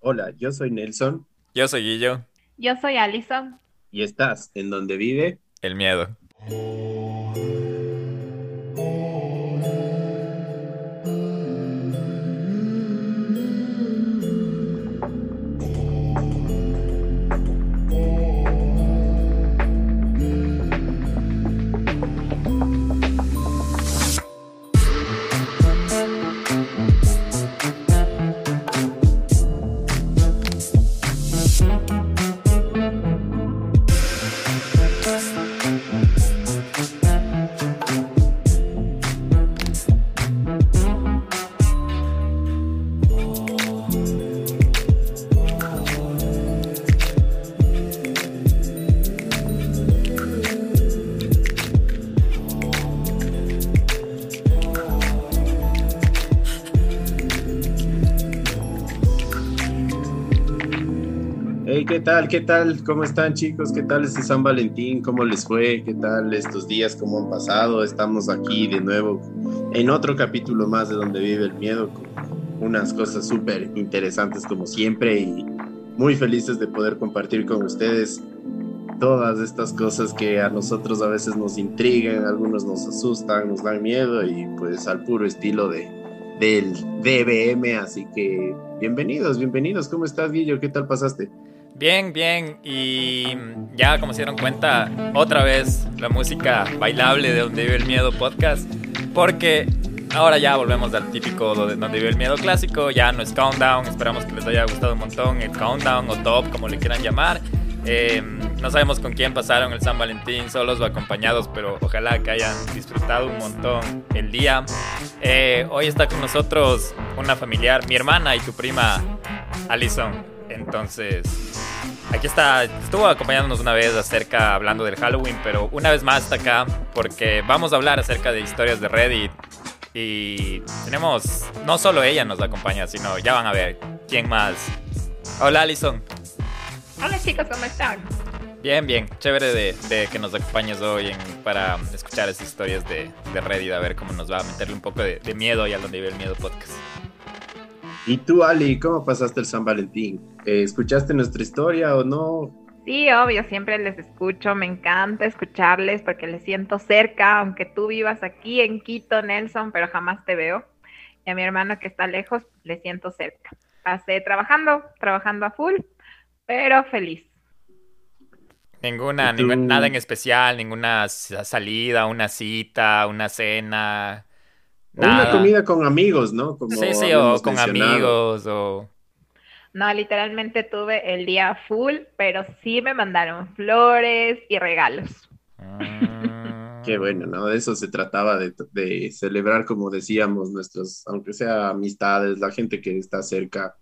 Hola, yo soy Nelson Yo soy Guillo, Yo soy Alison. y estás en donde vive. el miedo. ¿Qué tal? ¿Qué tal? ¿Cómo están chicos? ¿Qué tal este San Valentín? ¿Cómo les fue? ¿Qué tal estos días? ¿Cómo han pasado? Estamos aquí de nuevo en otro capítulo más de donde vive el miedo con unas cosas súper interesantes como siempre y muy felices de poder compartir con ustedes todas estas cosas que a nosotros a veces nos intrigan, algunos nos asustan, nos dan miedo y pues al puro estilo de del DBM, así que bienvenidos, bienvenidos. ¿Cómo estás, Guillo? ¿Qué tal pasaste? Bien, bien. Y ya como se dieron cuenta, otra vez la música bailable de Donde Vive el Miedo podcast. Porque ahora ya volvemos al típico de Donde Vive el Miedo clásico. Ya no es Countdown. Esperamos que les haya gustado un montón el Countdown o Top, como le quieran llamar. Eh, no sabemos con quién pasaron el San Valentín, solos o acompañados, pero ojalá que hayan disfrutado un montón el día. Eh, hoy está con nosotros una familiar, mi hermana y tu prima Alison. Entonces, aquí está, estuvo acompañándonos una vez acerca, hablando del Halloween, pero una vez más está acá porque vamos a hablar acerca de historias de Reddit. Y tenemos, no solo ella nos acompaña, sino ya van a ver quién más. Hola Alison. Hola chicos, ¿cómo están? Bien, bien. Chévere de, de que nos acompañes hoy en- para escuchar esas historias de, de Reddit, a ver cómo nos va a meterle un poco de, de miedo y a donde vive el miedo podcast. ¿Y tú, Ali, cómo pasaste el San Valentín? Eh, ¿Escuchaste nuestra historia o no? Sí, obvio, siempre les escucho, me encanta escucharles porque les siento cerca, aunque tú vivas aquí en Quito, Nelson, pero jamás te veo. Y a mi hermano que está lejos, le siento cerca. Pasé trabajando, trabajando a full, pero feliz. Ninguna, ningún- nada en especial, ninguna sa- salida, una cita, una cena. O Una comida con amigos, ¿no? Como Sí, sí, o con amigos, o... No, literalmente tuve el día full, pero sí me mandaron flores y regalos. Mm. Qué bueno, ¿no? De eso se trataba de, de celebrar, como decíamos, nuestros, aunque sea amistades, la gente que está cerca,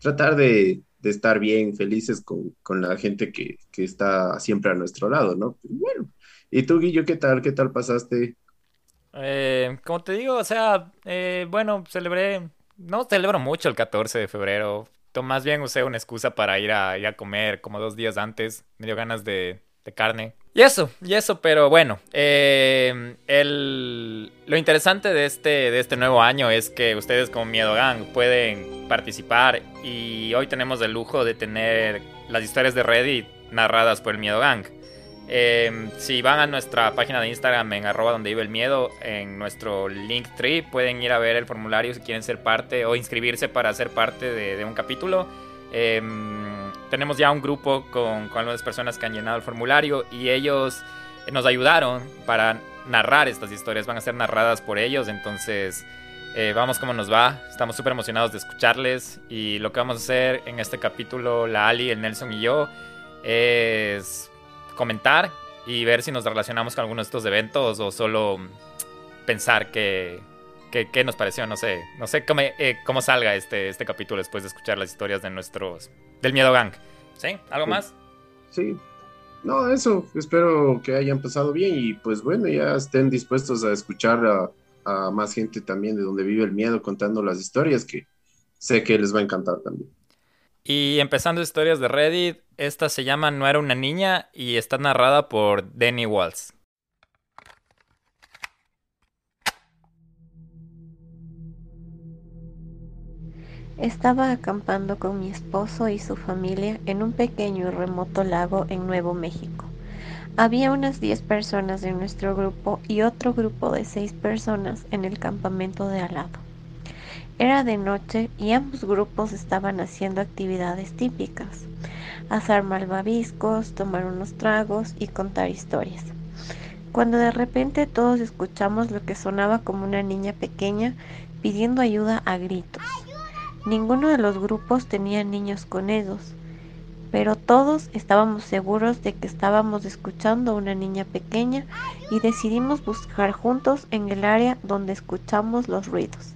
tratar de, de estar bien, felices con, con la gente que, que está siempre a nuestro lado, ¿no? Bueno, ¿y tú, Guillo, qué tal? ¿Qué tal pasaste? Eh, como te digo, o sea, eh, bueno, celebré, no celebro mucho el 14 de febrero, más bien usé una excusa para ir a, comer como dos días antes, me dio ganas de, de carne. Y eso, y eso, pero bueno, eh, el, lo interesante de este, de este nuevo año es que ustedes como Miedo Gang pueden participar y hoy tenemos el lujo de tener las historias de Reddit narradas por el Miedo Gang. Eh, si van a nuestra página de Instagram en arroba donde vive el miedo, en nuestro link tree pueden ir a ver el formulario si quieren ser parte o inscribirse para ser parte de, un capítulo. Eh, tenemos ya un grupo con, con algunas personas que han llenado el formulario y ellos nos ayudaron para narrar estas historias. Van a ser narradas por ellos, entonces eh, vamos cómo nos va. Estamos súper emocionados de escucharles y lo que vamos a hacer en este capítulo, la Ali, el Nelson y yo, es comentar y ver si nos relacionamos con alguno de estos eventos o solo pensar que, que- qué nos pareció, no sé, no sé cómo, eh, cómo salga este, este capítulo después de escuchar las historias de nuestros del miedo gang. ¿Sí? ¿Algo Sí. más? Sí, no, eso, espero que hayan pasado bien y pues bueno, ya estén dispuestos a escuchar a, a más gente también de donde vive el miedo contando las historias que sé que les va a encantar también. Y empezando historias de Reddit, esta se llama No era una niña y está narrada por Danny Walls. Estaba acampando con mi esposo y su familia en un pequeño y remoto lago en Nuevo México. Había unas 10 personas en nuestro grupo y otro grupo de 6 personas en el campamento de al lado. Era de noche y ambos grupos estaban haciendo actividades típicas, asar malvaviscos, tomar unos tragos y contar historias. Cuando de repente todos escuchamos lo que sonaba como una niña pequeña pidiendo ayuda a gritos. Ninguno de los grupos tenía niños con ellos, pero todos estábamos seguros de que estábamos escuchando a una niña pequeña y decidimos buscar juntos en el área donde escuchamos los ruidos.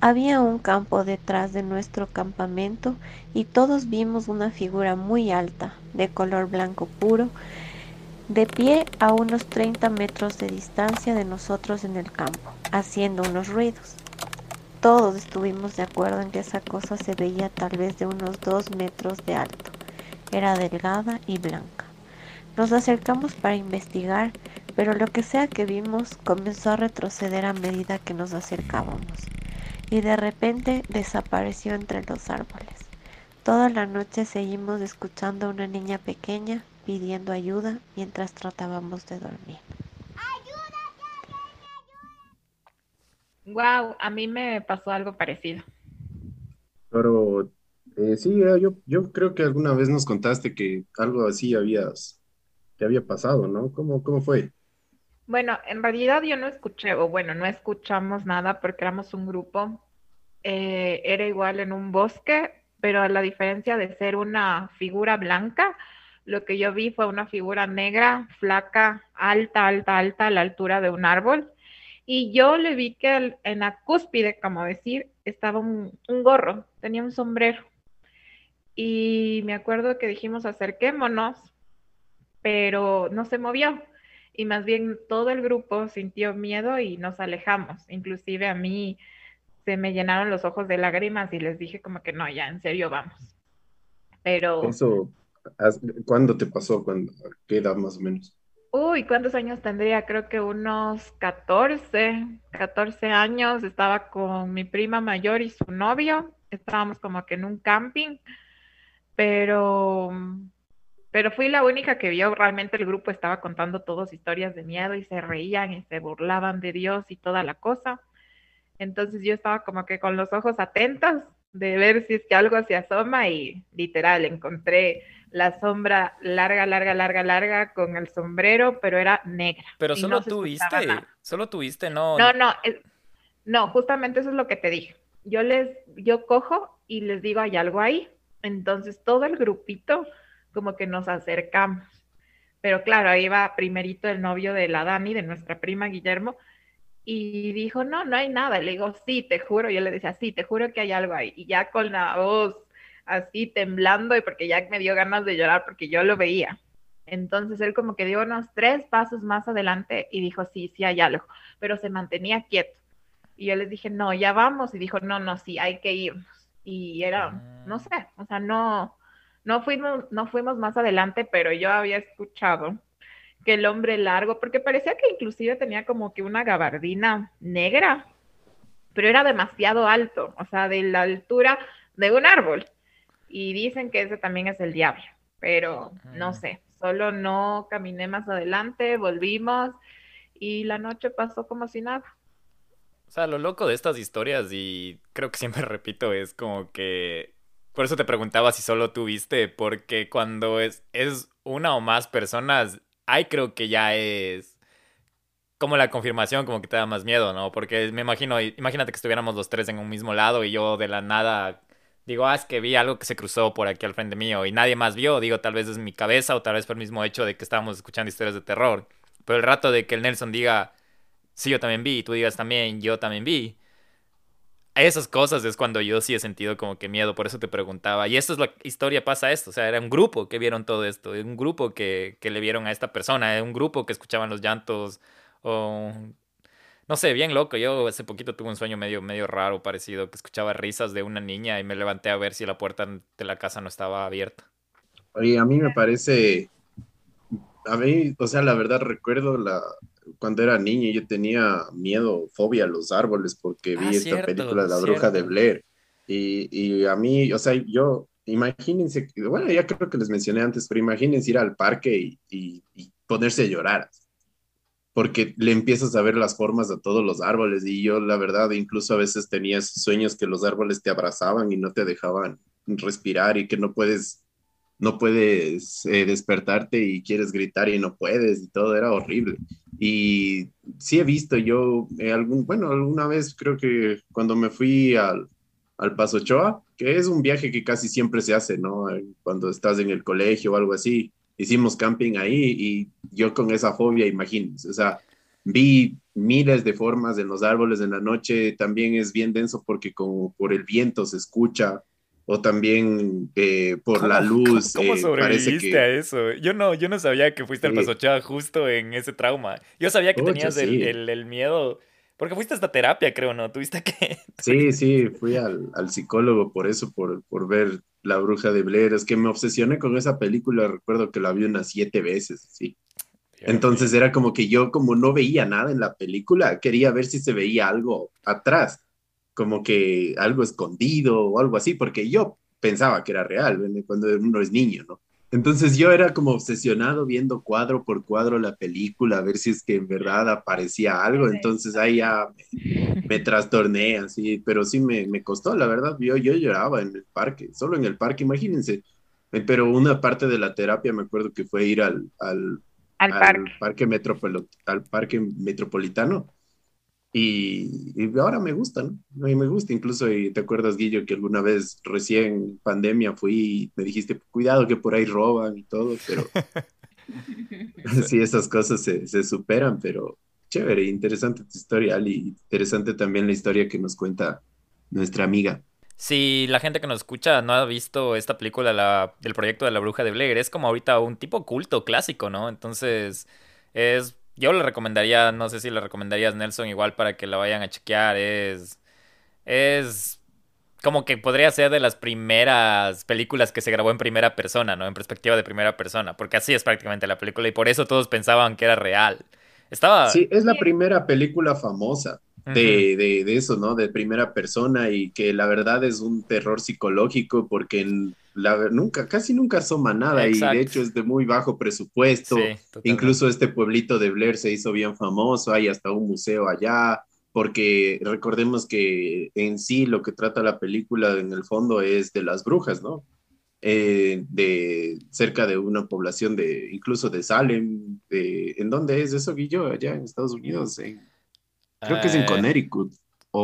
Había un campo detrás de nuestro campamento y todos vimos una figura muy alta, de color blanco puro, de pie a unos 30 metros de distancia de nosotros en el campo, haciendo unos ruidos. Todos estuvimos de acuerdo en que esa cosa se veía tal vez de unos 2 metros de alto. Era delgada y blanca. Nos acercamos para investigar, pero lo que sea que vimos comenzó a retroceder a medida que nos acercábamos, y de repente desapareció entre los árboles. Toda la noche seguimos escuchando a una niña pequeña pidiendo ayuda mientras tratábamos de dormir. Wow, a mí me pasó algo parecido. Pero eh, sí, eh, yo, yo creo que alguna vez nos contaste que algo así habías, te había pasado, ¿no? ¿Cómo, cómo fue? Bueno, en realidad yo no escuché, o bueno, no escuchamos nada porque éramos un grupo. Eh, era igual en un bosque, pero a la diferencia de ser una figura blanca, lo que yo vi fue una figura negra, flaca, alta, alta, alta, a la altura de un árbol. Y yo le vi que en la cúspide, como decir, estaba un gorro, tenía un sombrero y me acuerdo que dijimos acerquémonos, pero no se movió y más bien todo el grupo sintió miedo y nos alejamos. Inclusive a mí se me llenaron los ojos de lágrimas y les dije como que no, ya en serio vamos. Pero... Eso, ¿cuándo te pasó? ¿Cuándo, ¿Qué edad más o menos? Uy, ¿cuántos años tendría? Creo que unos 14, 14 años. Estaba con mi prima mayor y su novio. Estábamos como que en un camping pero, pero fui la única que vio, realmente el grupo estaba contando todos historias de miedo y se reían y se burlaban de Dios y toda la cosa. Entonces yo estaba como que con los ojos atentos de ver si es que algo se asoma y literal encontré la sombra larga, larga, larga, larga con el sombrero, pero era negra. Pero solo tuviste, solo tuviste, no. No, no, no, justamente eso es lo que te dije. Yo les, yo cojo y les digo, hay algo ahí. Entonces todo el grupito como que nos acercamos. Pero claro, ahí va primerito el novio de la Dani, de nuestra prima Guillermo, y dijo, no, no hay nada. Le digo, sí, te juro. Yo le decía, sí, te juro que hay algo ahí. Y ya con la voz así temblando y porque ya me dio ganas de llorar porque yo lo veía. Entonces él como que dio unos tres pasos más adelante y dijo, sí, sí hay algo, pero se mantenía quieto. Y yo les dije, no, ya vamos. Y dijo, no, no, sí, hay que irnos y era, no ah. sé, o sea, no, no fuimos, no fuimos más adelante, pero yo había escuchado que el hombre largo, porque parecía que inclusive tenía como que una gabardina negra, pero era demasiado alto, o sea, de la altura de un árbol. Y dicen que ese también es el diablo, pero no sé, solo no caminé más adelante, volvimos y la noche pasó como si nada. O sea, lo loco de estas historias, y creo que siempre repito, es como que. Por eso te preguntaba si solo tú viste, porque cuando es, es una o más personas, ahí creo que ya es como la confirmación, como que te da más miedo, ¿no? Porque me imagino, imagínate que estuviéramos los tres en un mismo lado y yo de la nada digo, ah, es que vi algo que se cruzó por aquí al frente mío y nadie más vio, digo, tal vez es mi cabeza o tal vez por el mismo hecho de que estábamos escuchando historias de terror. Pero el rato de que el Nelson diga, sí, yo también vi, tú digas también, yo también vi. Esas cosas es cuando yo sí he sentido como que miedo, por eso te preguntaba. Y esto es la historia, pasa esto, o sea, era un grupo que vieron todo esto, un grupo que, que le vieron a esta persona, un grupo que escuchaban los llantos, o no sé, bien loco. Yo hace poquito tuve un sueño medio, medio raro, parecido, que escuchaba risas de una niña y me levanté a ver si la puerta de la casa no estaba abierta. Oye, a mí me parece, a mí, o sea, la verdad recuerdo la, cuando era niño yo tenía miedo, fobia a los árboles porque vi ah, esta película La Bruja de Blair. Y, y a mí, o sea, yo, imagínense, bueno, ya creo que les mencioné antes, pero imagínense ir al parque y, y, ponerse a llorar, porque le empiezas a ver las formas a todos los árboles y yo, la verdad, incluso a veces tenía sueños que los árboles te abrazaban y no te dejaban respirar y que no puedes no puedes eh, despertarte y quieres gritar y no puedes y todo era horrible. Y sí he visto yo eh, algún, bueno, alguna vez creo que cuando me fui al, al Paso Choa, que es un viaje que casi siempre se hace, ¿no? Cuando estás en el colegio o algo así, hicimos camping ahí y yo con esa fobia, imagínense, o sea, vi miles de formas en los árboles en la noche, también es bien denso porque como por el viento se escucha, o también eh, por la luz. ¿Cómo, cómo eh, sobreviviste a eso? Yo no, yo no sabía que fuiste al Pasocha justo en ese trauma. Yo sabía que tenías el, el, miedo, porque fuiste hasta terapia, creo, ¿no? Tuviste que... Sí, sí, fui al, al psicólogo por eso, por, por ver La Bruja de Blair. Es que me obsesioné con esa película, recuerdo que la vi unas siete veces, sí. Entonces era como que yo, como no veía nada en la película, quería ver si se veía algo atrás como que algo escondido o algo así, porque yo pensaba que era real cuando uno es niño, ¿no? Entonces yo era como obsesionado viendo cuadro por cuadro la película, a ver si es que en verdad aparecía algo, entonces ahí ya me, trastorné así, pero sí me, me, costó, la verdad, yo, yo lloraba en el parque, solo en el parque, imagínense, eh, pero una parte de la terapia me acuerdo que fue ir al, al, al, parque. parque, al parque metropolitano y, ahora me gusta, ¿no? A mí me gusta, incluso, y te acuerdas, Guillo, que alguna vez recién pandemia fui y me dijiste, cuidado que por ahí roban y todo, pero sí, esas cosas se, se, superan, pero chévere, interesante tu historia, y interesante también la historia que nos cuenta nuestra amiga. Si la gente que nos escucha no ha visto esta película la, del proyecto de la bruja de Blair, es como ahorita un tipo culto clásico, ¿no? Entonces, es yo le recomendaría, no sé si le recomendarías Nelson igual para que la vayan a chequear. Es. Es. Como que podría ser de las primeras películas que se grabó en primera persona, ¿no? En perspectiva de primera persona. Porque así es prácticamente la película y por eso todos pensaban que era real. Estaba. Sí, es la primera película famosa de, de, de eso, ¿no? De primera persona y que la verdad es un terror psicológico porque la, nunca, casi nunca asoma nada y de hecho es de muy bajo presupuesto. Incluso este pueblito de Blair se hizo bien famoso, hay hasta un museo allá, porque recordemos que en sí lo que trata la película en el fondo es de las brujas, ¿no? Eh, de cerca de una población de, incluso de Salem, de, ¿en dónde es eso, Guillo? Allá en Estados Unidos, creo que es en eh, Connecticut.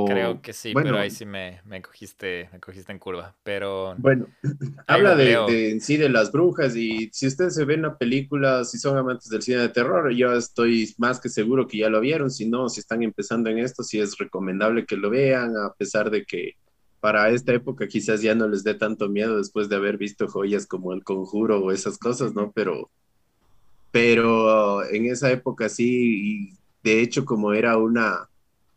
Creo que sí, pero ahí sí me, me, cogiste, me cogiste en curva. Pero. Bueno, habla de, en sí de las brujas. Y si ustedes se ven la película, si son amantes del cine de terror, yo estoy más que seguro que ya lo vieron. Si no, si están empezando en esto, sí es recomendable que lo vean, a pesar de que para esta época quizás ya no les dé tanto miedo después de haber visto joyas como El Conjuro o esas cosas, ¿no? Pero, pero en esa época sí, y de hecho, como era una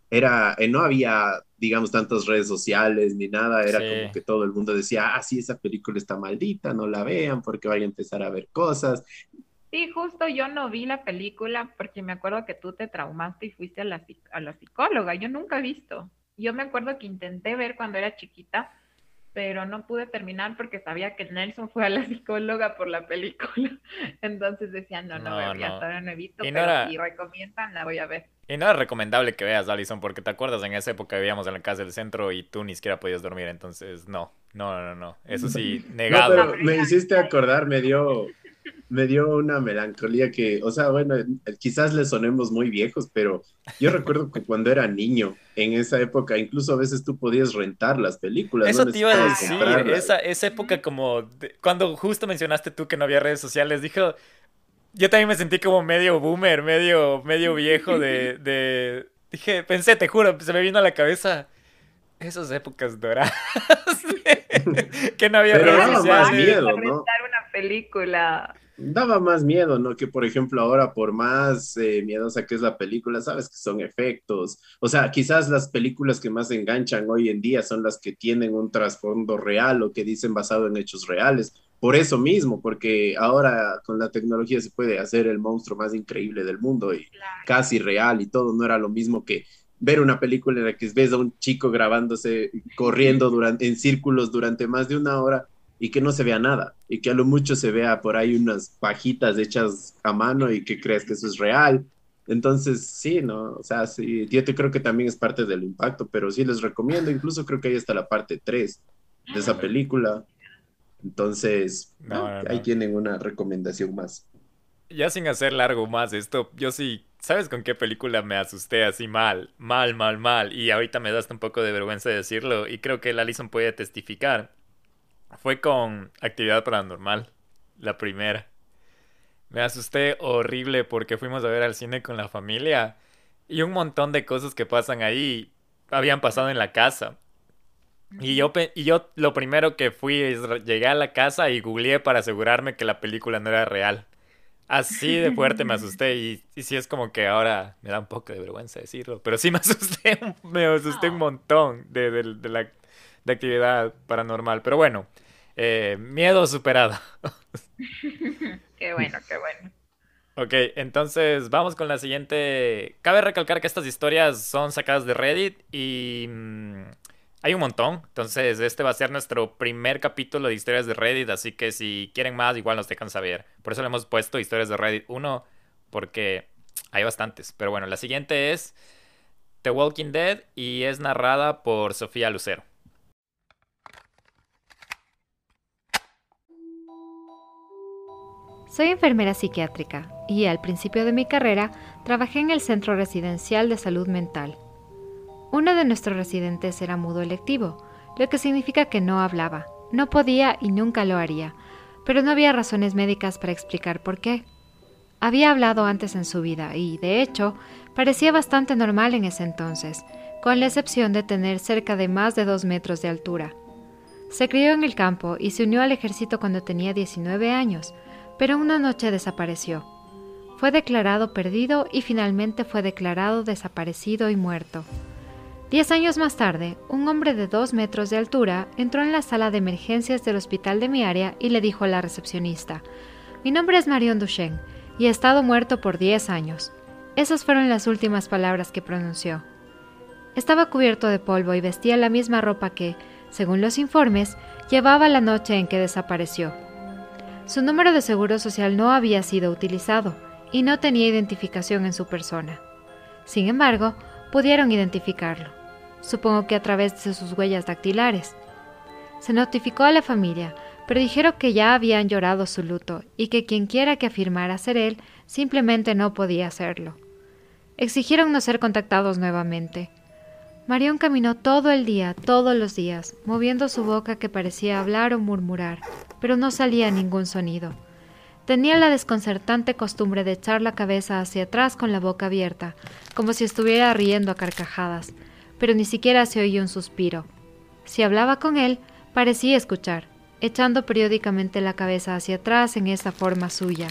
era, eh, no había, digamos, tantas redes sociales ni nada, era como que todo el mundo decía, ah, sí, esa película está maldita, no la vean porque vaya a empezar a ver cosas. Sí, justo yo no vi la película porque me acuerdo que tú te traumaste y fuiste a la, a la psicóloga, yo nunca he visto. Yo me acuerdo que intenté ver cuando era chiquita, pero no pude terminar porque sabía que Nelson fue a la psicóloga por la película. Entonces decían, no, no, no, no. todavía no he visto, pero si recomiendan, la voy a ver. Y no es recomendable que veas, Alison, porque te acuerdas en esa época vivíamos en la casa del centro y tú ni siquiera podías dormir, entonces no, no, no, no. Eso sí, negado. No, pero me hiciste acordar, me dio, me dio una melancolía que, o sea, bueno, quizás le sonemos muy viejos, pero yo recuerdo que cuando era niño, en esa época, incluso a veces tú podías rentar las películas. Eso te iba a decir, esa, esa época como, cuando justo mencionaste tú que no había redes sociales, dijo, yo también me sentí como medio boomer, medio, medio viejo de, de, dije, pensé, te juro, se me vino a la cabeza esas épocas doradas que no había redes sociales. miedo, ¿no? una película daba más miedo, ¿no? Que por ejemplo ahora por más eh, miedosa que es la película, sabes que son efectos. O sea, quizás las películas que más enganchan hoy en día son las que tienen un trasfondo real o que dicen basado en hechos reales. Por eso mismo, porque ahora con la tecnología se puede hacer el monstruo más increíble del mundo y casi real y todo, no era lo mismo que ver una película en la que ves a un chico grabándose, corriendo durante, en círculos durante más de una hora y que no se vea nada y que a lo mucho se vea por ahí unas pajitas hechas a mano y que creas que eso es real. Entonces, sí, ¿no? O sea, sí, yo te creo que también es parte del impacto, pero sí les recomiendo, incluso creo que ahí está la parte 3 de esa película. Entonces, ahí tienen una recomendación más. Ya sin hacer largo más esto, yo sí, ¿sabes con qué película me asusté así mal? Mal, mal, mal. Y ahorita me da hasta un poco de vergüenza decirlo y creo que la Alison puede testificar. Fue con Actividad Paranormal, la primera. Me asusté horrible porque fuimos a ver al cine con la familia y un montón de cosas que pasan ahí habían pasado en la casa. Y yo, y yo lo primero que fui es llegué a la casa y googleé para asegurarme que la película no era real. Así de fuerte me asusté y, y sí es como que ahora me da un poco de vergüenza decirlo, pero sí me asusté, me asusté un montón de, de, la de actividad paranormal. Pero bueno, eh, miedo superado. qué bueno, qué bueno. Ok, entonces vamos con la siguiente. Cabe recalcar que estas historias son sacadas de Reddit y mm, hay un montón, entonces este va a ser nuestro primer capítulo de historias de Reddit, así que si quieren más, igual nos dejan saber. Por eso le hemos puesto historias de Reddit 1, porque hay bastantes. Pero bueno, la siguiente es The Walking Dead y es narrada por Sofía Lucero. Soy enfermera psiquiátrica y al principio de mi carrera trabajé en el Centro Residencial de Salud Mental uno de nuestros residentes era mudo electivo, lo que significa que no hablaba, no podía y nunca lo haría, pero no había razones médicas para explicar por qué. Había hablado antes en su vida y, de hecho, parecía bastante normal en ese entonces, con la excepción de tener cerca de más de dos metros de altura. Se crió en el campo y se unió al ejército cuando tenía 19 años, pero una noche desapareció. Fue declarado perdido y finalmente fue declarado desaparecido y muerto. Diez años más tarde, un hombre de dos metros de altura entró en la sala de emergencias del hospital de mi área y le dijo a la recepcionista, Mi nombre es Marion Duchenne y he estado muerto por diez años. Esas fueron las últimas palabras que pronunció. Estaba cubierto de polvo y vestía la misma ropa que, según los informes, llevaba la noche en que desapareció. Su número de seguro social no había sido utilizado y no tenía identificación en su persona. Sin embargo, pudieron identificarlo supongo que a través de sus huellas dactilares. Se notificó a la familia, pero dijeron que ya habían llorado su luto y que quien quiera que afirmara ser él simplemente no podía hacerlo. Exigieron no ser contactados nuevamente. Marión caminó todo el día, todos los días, moviendo su boca que parecía hablar o murmurar, pero no salía ningún sonido. Tenía la desconcertante costumbre de echar la cabeza hacia atrás con la boca abierta, como si estuviera riendo a carcajadas, pero ni siquiera se oía un suspiro. Si hablaba con él, parecía escuchar, echando periódicamente la cabeza hacia atrás en esa forma suya.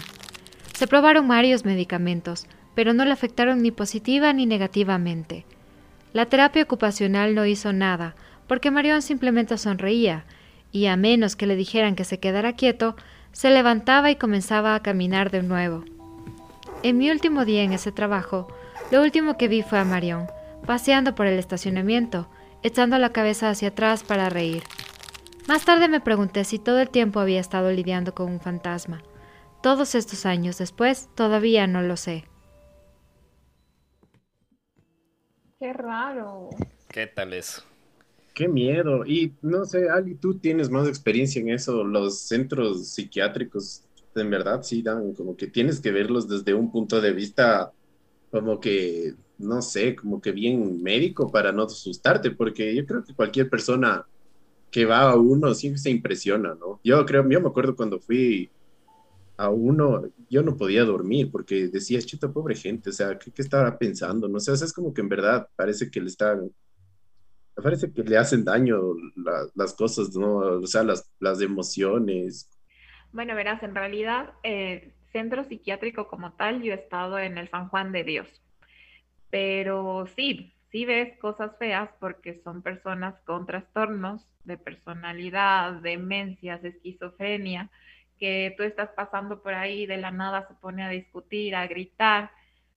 Se probaron varios medicamentos, pero no le afectaron ni positiva ni negativamente. La terapia ocupacional no hizo nada, porque Marion simplemente sonreía, y a menos que le dijeran que se quedara quieto, se levantaba y comenzaba a caminar de nuevo. En mi último día en ese trabajo, lo último que vi fue a Marion, paseando por el estacionamiento, echando la cabeza hacia atrás para reír. Más tarde me pregunté si todo el tiempo había estado lidiando con un fantasma. Todos estos años después, todavía no lo sé. Qué raro. ¿Qué tal eso? Qué miedo. Y no sé, Ali, tú tienes más experiencia en eso. Los centros psiquiátricos, en verdad, sí dan como que tienes que verlos desde un punto de vista como que no sé, como que bien médico para no asustarte, porque yo creo que cualquier persona que va a uno siempre se impresiona, ¿no? Yo creo, yo me acuerdo cuando fui a uno, yo no podía dormir porque decía, chuta, pobre gente, o sea, ¿qué, qué estaba pensando? No sé, es como que en verdad parece que le están, parece que le hacen daño las cosas, ¿no? O sea, las, las emociones. Bueno, verás, en realidad, eh, centro psiquiátrico como tal, yo he estado en el San Juan de Dios pero sí, sí ves cosas feas porque son personas con trastornos de personalidad, demencias, esquizofrenia, que tú estás pasando por ahí de la nada se pone a discutir, a gritar.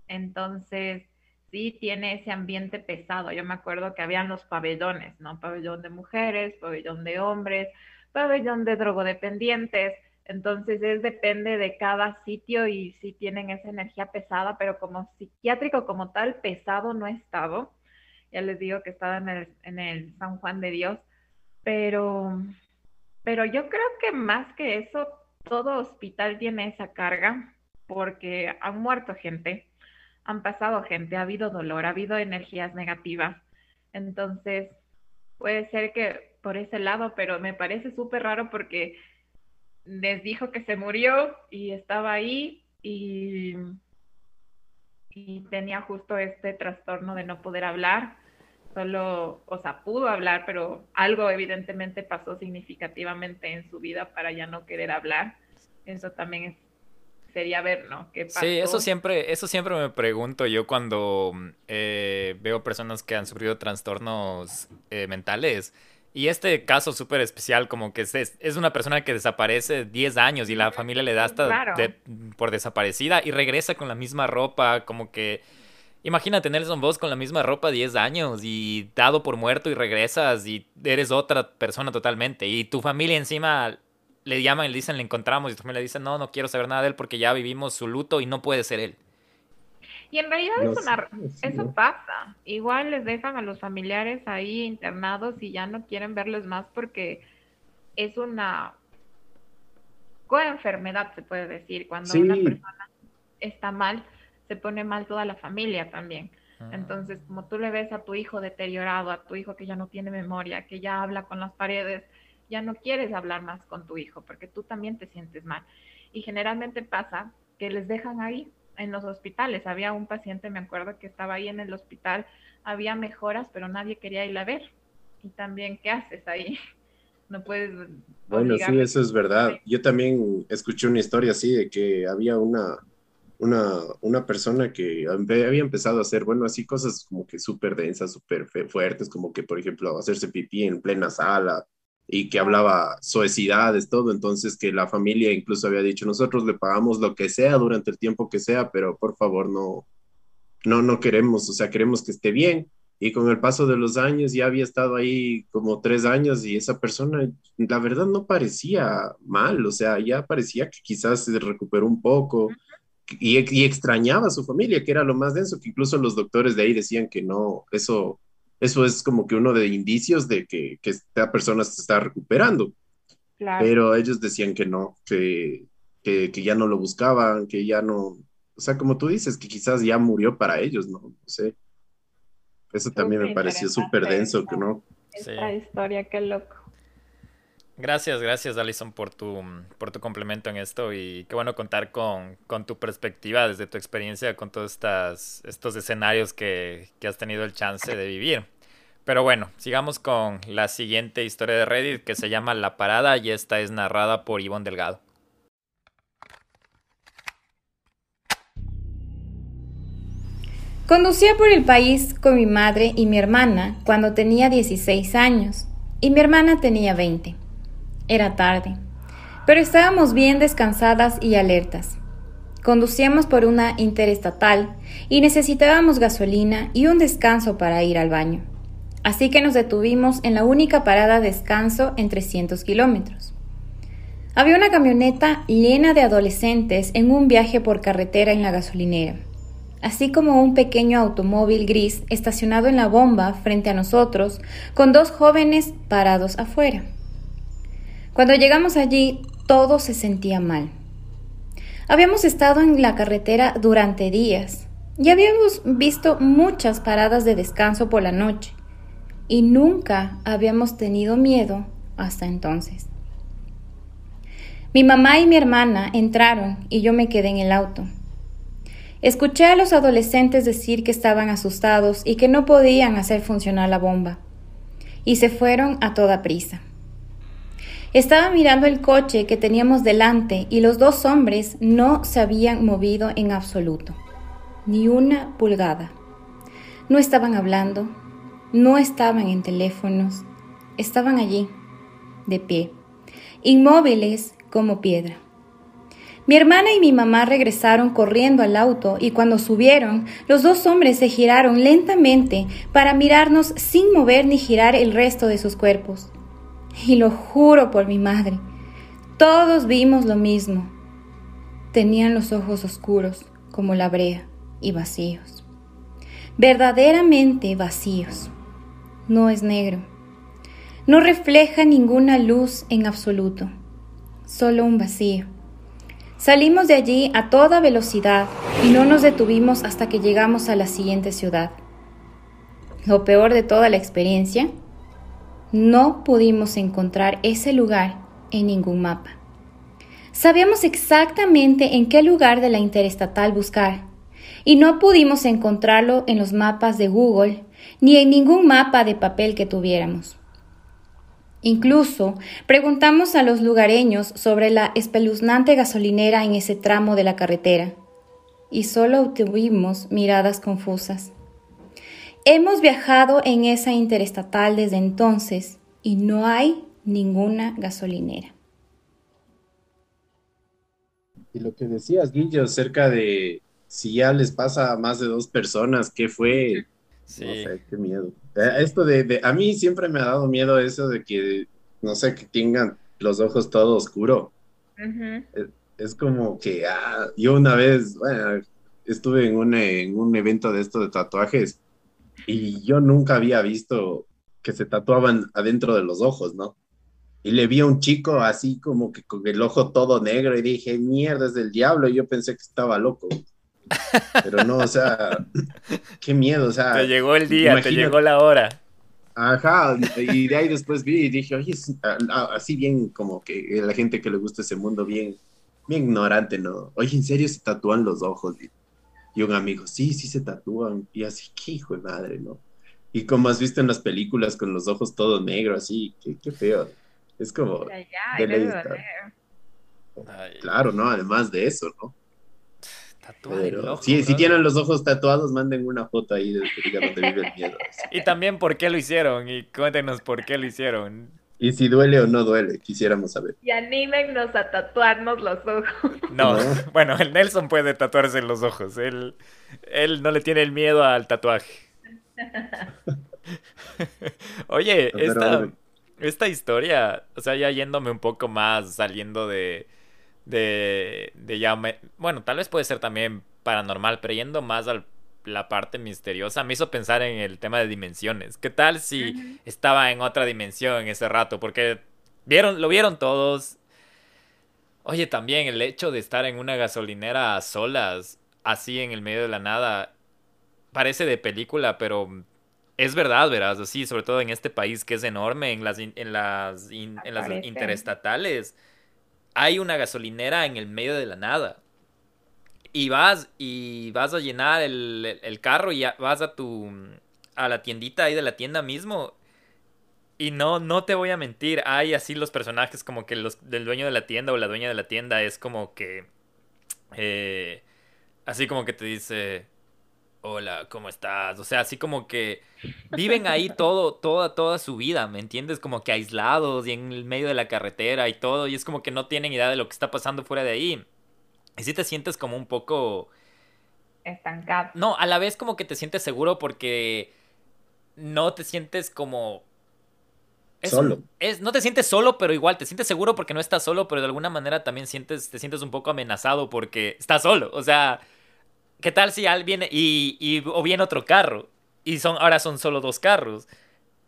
Entonces, sí tiene ese ambiente pesado. Yo me acuerdo que habían los pabellones, ¿no? Pabellón de mujeres, pabellón de hombres, pabellón de drogodependientes. Entonces es depende de cada sitio y si tienen esa energía pesada, pero como psiquiátrico como tal, pesado no he estado. Ya les digo que estaba en el, en el San Juan de Dios, pero, pero yo creo que más que eso, todo hospital tiene esa carga porque han muerto gente han pasado gente, ha habido dolor, ha habido energías negativas. Entonces, puede ser que por ese lado, pero me parece súper raro porque les dijo que se murió y estaba ahí y, y tenía justo este trastorno de no poder hablar. Solo, o sea, pudo hablar, pero algo evidentemente pasó significativamente en su vida para ya no querer hablar. Eso también es sería ver, ¿no? ¿Qué Sí, eso siempre, eso siempre me pregunto yo cuando eh, veo personas que han sufrido trastornos eh, mentales. Y este caso súper especial, como que es, es, una persona que desaparece 10 años y la familia le da hasta por desaparecida y regresa con la misma ropa, como que... Imagínate Nelson Vos con la misma ropa 10 años y dado por muerto y regresas y eres otra persona totalmente. Y tu familia encima le llaman y le dicen, le encontramos, y también le dicen, no, no quiero saber nada de él porque ya vivimos su luto y no puede ser él. Y en realidad eso pasa. Igual les dejan a los familiares ahí internados y ya no quieren verlos más porque es una coenfermedad, se puede decir. Cuando una persona está mal, se pone mal toda la familia también. Ah. Entonces, como tú le ves a tu hijo deteriorado, a tu hijo que ya no tiene memoria, que ya habla con las paredes, ya no quieres hablar más con tu hijo porque tú también te sientes mal. Y generalmente pasa que les dejan ahí en los hospitales. Había un paciente, me acuerdo, que estaba ahí en el hospital, había mejoras, pero nadie quería ir a ver. Y también, ¿qué haces ahí? No puedes... Bueno, sí, eso es verdad. Yo también escuché una historia así de que había una, una, una persona que había empezado a hacer, bueno, así cosas como que súper densas, súper fuertes, como que, por ejemplo, hacerse pipí en plena sala, y que hablaba suecidades, todo, entonces que la familia incluso había dicho, nosotros le pagamos lo que sea durante el tiempo que sea, pero por favor no, no, no queremos, o sea, queremos que esté bien. Y con el paso de los años ya había estado ahí como tres años y esa persona, la verdad, no parecía mal, o sea, ya parecía que quizás se recuperó un poco y, y extrañaba a su familia, que era lo más denso, que incluso los doctores de ahí decían que no, eso eso es como que uno de indicios de que, que esta persona se está recuperando. Pero ellos decían que no, que, que, ya no lo buscaban, que ya no, o sea, como tú dices, que quizás ya murió para ellos, ¿no? No sé. Eso también me pareció súper denso, ¿no? Esta historia, qué loco. Gracias, gracias Alison por tu, por tu complemento en esto y qué bueno contar con, con tu perspectiva desde tu experiencia con todos estas, estos escenarios que, que, has tenido el chance de vivir. Pero bueno, sigamos con la siguiente historia de Reddit que se llama La Parada y esta es narrada por Ivonne Delgado. Conducía por el país con mi madre y mi hermana cuando tenía 16 años y mi hermana tenía 20. Era tarde, pero estábamos bien descansadas y alertas. Conducíamos por una interestatal y necesitábamos gasolina y un descanso para ir al baño. Así que nos detuvimos en la única parada de descanso en 300 kilómetros. Había una camioneta llena de adolescentes en un viaje por carretera en la gasolinera, así como un pequeño automóvil gris estacionado en la bomba frente a nosotros, con dos jóvenes parados afuera. Cuando llegamos allí, todo se sentía mal. Habíamos estado en la carretera durante días y habíamos visto muchas paradas de descanso por la noche y nunca habíamos tenido miedo hasta entonces. Mi mamá y mi hermana entraron y yo me quedé en el auto. Escuché a los adolescentes decir que estaban asustados y que no podían hacer funcionar la bomba, y se fueron a toda prisa. Estaba mirando el coche que teníamos delante y los dos hombres no se habían movido en absoluto, ni una pulgada. No estaban hablando, no estaban en teléfonos, estaban allí, de pie, inmóviles como piedra. Mi hermana y mi mamá regresaron corriendo al auto y cuando subieron, los dos hombres se giraron lentamente para mirarnos sin mover ni girar el resto de sus cuerpos. Y lo juro por mi madre, todos vimos lo mismo. Tenían los ojos oscuros como la brea y vacíos. Verdaderamente vacíos. No es negro. No refleja ninguna luz en absoluto. Solo un vacío Salimos de allí a toda velocidad y no nos detuvimos hasta que llegamos a la siguiente ciudad. Lo peor de toda la experiencia, no pudimos encontrar ese lugar en ningún mapa. Sabíamos exactamente en qué lugar de la interestatal buscar y no pudimos encontrarlo en los mapas de Google ni en ningún mapa de papel que tuviéramos. Incluso preguntamos a los lugareños sobre la espeluznante gasolinera en ese tramo de la carretera y solo obtuvimos miradas confusas. Hemos viajado en esa interestatal desde entonces y no hay ninguna gasolinera. Y lo que decías, Guillo, acerca de si ya les pasa a más de dos personas, ¿qué fue? Sí. No sé, qué miedo. Eh, esto de, a mí siempre me ha dado miedo eso de que, no sé, que tengan los ojos todo oscuro. es, como que, ah, yo una vez, bueno, estuve en un, en un evento de esto de tatuajes y yo nunca había visto que se tatuaban adentro de los ojos, ¿no? Y le vi a un chico así como que con el ojo todo negro y dije, mierda, es del diablo. Y yo pensé que estaba loco. Pero no, o sea, qué miedo, o sea. Te llegó el día, te llegó la hora. Ajá, y de ahí después vi y dije, oye, así bien como que la gente que le gusta ese mundo, bien, bien ignorante, ¿no? Oye, ¿en serio se tatúan los ojos? Y un amigo, sí, sí se tatúan. Y así, qué hijo de madre, ¿no? Y como has visto en las películas con los ojos todo negro, así, qué, qué feo. Es como... Claro, ¿no? Además de eso, ¿no? si, tienen los ojos tatuados, manden una foto ahí de donde vive el miedo. y también por qué lo hicieron y cuéntenos por qué lo hicieron. Y si duele o no duele, quisiéramos saber. Y anímennos a tatuarnos los ojos. No, bueno, el Nelson puede tatuarse los ojos. Él, él no le tiene el miedo al tatuaje. Oye, esta, esta historia, o sea, ya yéndome un poco más, saliendo de, de, de ya, bueno, tal vez puede ser también paranormal, pero yendo más a la parte misteriosa, me hizo pensar en el tema de dimensiones. ¿Qué tal si estaba en otra dimensión en ese rato? Porque vieron, lo vieron todos. Oye, también el hecho de estar en una gasolinera a solas, así en el medio de la nada, parece de película, pero es verdad, verás, así, sobre todo en este país que es enorme, en las, en las, en las interestatales hay una gasolinera en el medio de la nada. Y vas y vas a llenar el, carro y vas a tu a la tiendita ahí de la tienda mismo. Y no, no te voy a mentir, hay así los personajes como que los del dueño de la tienda o la dueña de la tienda es como que eh, así como que te dice hola, ¿cómo estás? O sea, así como que viven ahí todo, toda, toda su vida, ¿me entiendes? Como que aislados y en el medio de la carretera y todo, y es como que no tienen idea de lo que está pasando fuera de ahí. Y si te sientes como un poco... Estancado. No, a la vez como que te sientes seguro porque no te sientes como... solo. Es, no te sientes solo, pero igual te sientes seguro porque no estás solo, pero de alguna manera también sientes, te sientes un poco amenazado porque estás solo. O sea, ¿Qué tal si alguien viene y, y, o viene otro carro? Y son, ahora son solo dos carros.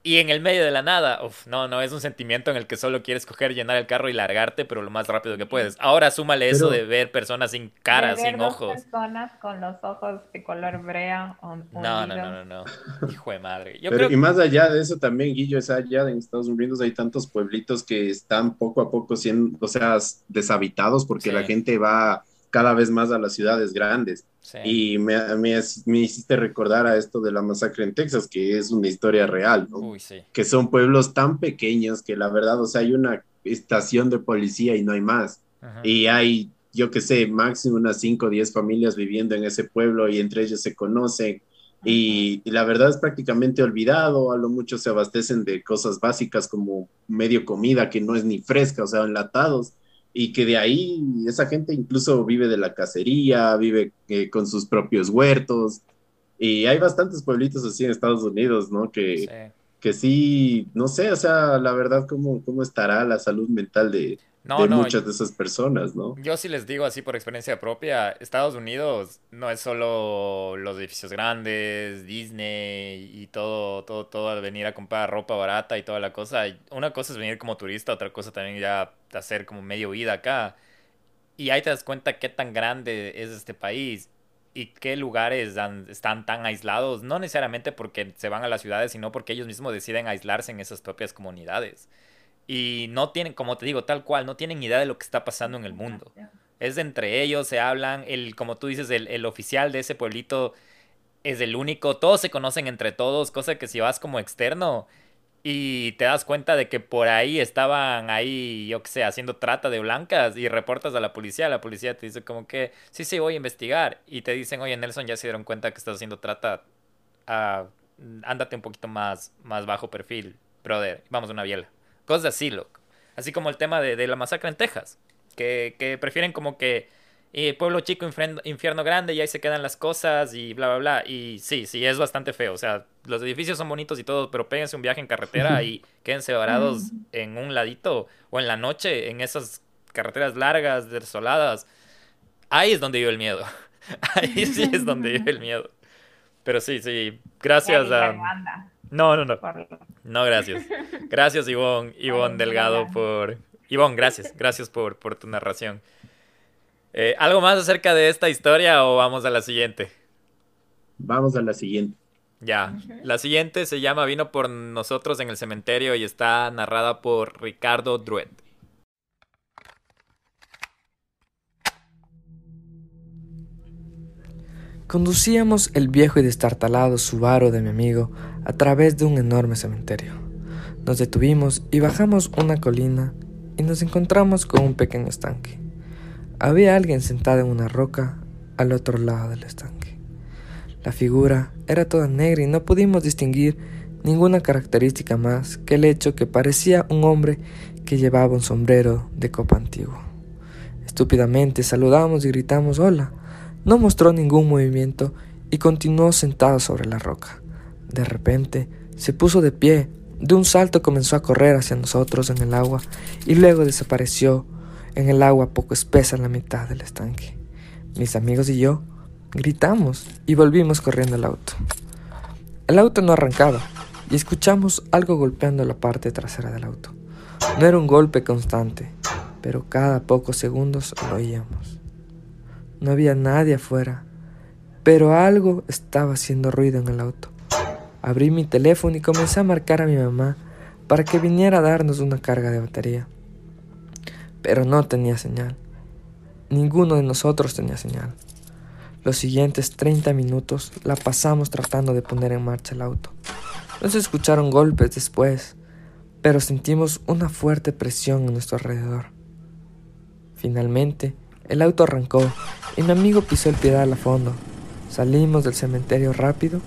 Y en el medio de la nada, uf, no, no, es un sentimiento en el que solo quieres coger, llenar el carro y largarte, pero lo más rápido que puedes. Ahora súmale eso de ver personas sin cara, sin ojos. personas con los ojos de color brea. No, no, no, no, no, Hijo de madre. Y más allá de eso también, Guillo, es allá en Estados Unidos hay tantos pueblitos que están poco a poco siendo, o sea, deshabitados porque la gente va cada vez más a las ciudades grandes. Y me, me, hiciste recordar a esto de la masacre en Texas, que es una historia real, ¿no? Que son pueblos tan pequeños que la verdad, o sea, hay una estación de policía y no hay más. Y hay, yo qué sé, máximo unas 5 o 10 familias viviendo en ese pueblo y entre ellos se conocen. Y, y, la verdad es prácticamente olvidado, a lo mucho se abastecen de cosas básicas como medio comida que no es ni fresca, o sea, enlatados y que de ahí esa gente incluso vive de la cacería, vive eh, con sus propios huertos. Y hay bastantes pueblitos así en Estados Unidos, ¿no? Que sí, que sí no sé, o sea, la verdad, ¿cómo, cómo estará la salud mental de, de muchas de esas personas, ¿no? Yo sí les digo así por experiencia propia, Estados Unidos no es solo los edificios grandes, Disney y todo, todo, todo, venir a comprar ropa barata y toda la cosa. Una cosa es venir como turista, otra cosa también ya hacer como medio vida acá. Y ahí te das cuenta qué tan grande es este país y qué lugares están tan aislados, no necesariamente porque se van a las ciudades, sino porque ellos mismos deciden aislarse en esas propias comunidades y no tienen, como te digo, tal cual, no tienen idea de lo que está pasando en el mundo. Es de entre ellos, se hablan, el, como tú dices, el, el oficial de ese pueblito es el único, todos se conocen entre todos, cosa que si vas como externo y te das cuenta de que por ahí estaban ahí, yo qué sé, haciendo trata de blancas y reportas a la policía, la policía te dice como que, sí, sí, voy a investigar y te dicen, oye, Nelson, ya se dieron cuenta que estás haciendo trata, ándate un poquito más, más bajo perfil, brother, vamos a una biela. Cosas así, loco. Así como el tema de, la masacre en Texas. Que, que prefieren como que eh, pueblo chico, infierno, grande, y ahí se quedan las cosas y bla, bla, bla. Y sí, sí, es bastante feo. O sea, los edificios son bonitos y todo, pero péguense un viaje en carretera y quédense varados en un ladito o en la noche en esas carreteras largas, desoladas. Ahí es donde vive el miedo. Ahí sí es donde vive el miedo. Pero sí, sí, gracias a... No, no, no. No, gracias. Gracias, Ivonne, Ivonne Delgado, por... Ivonne, gracias. Gracias por, por tu narración. Eh, ¿Algo más acerca de esta historia o vamos a la siguiente? Vamos a la siguiente. Ya, la siguiente se llama Vino por nosotros en el cementerio y está narrada por Ricardo Druet. Conducíamos el viejo y destartalado Subaru de mi amigo a través de un enorme cementerio. Nos detuvimos y bajamos una colina y nos encontramos con un pequeño estanque. Había alguien sentado en una roca al otro lado del estanque. La figura era toda negra y no pudimos distinguir ninguna característica más que el hecho que parecía un hombre que llevaba un sombrero de copa antiguo. Estúpidamente saludamos y gritamos hola no mostró ningún movimiento y continuó sentado sobre la roca. De repente se puso de pie, de un salto comenzó a correr hacia nosotros en el agua y luego desapareció en el agua poco espesa en la mitad del estanque. Mis amigos y yo gritamos y volvimos corriendo al auto. El auto no arrancaba y escuchamos algo golpeando la parte trasera del auto. No era un golpe constante, pero cada pocos segundos lo oíamos. No había nadie afuera, pero algo estaba haciendo ruido en el auto. Abrí mi teléfono y comencé a marcar a mi mamá para que viniera a darnos una carga de batería. Pero no tenía señal. Ninguno de nosotros tenía señal. Los siguientes 30 minutos la pasamos tratando de poner en marcha el auto. No se escucharon golpes después, pero sentimos una fuerte presión en nuestro alrededor. Finalmente, el auto arrancó y mi amigo pisó el pedal a fondo. Salimos del cementerio rápido.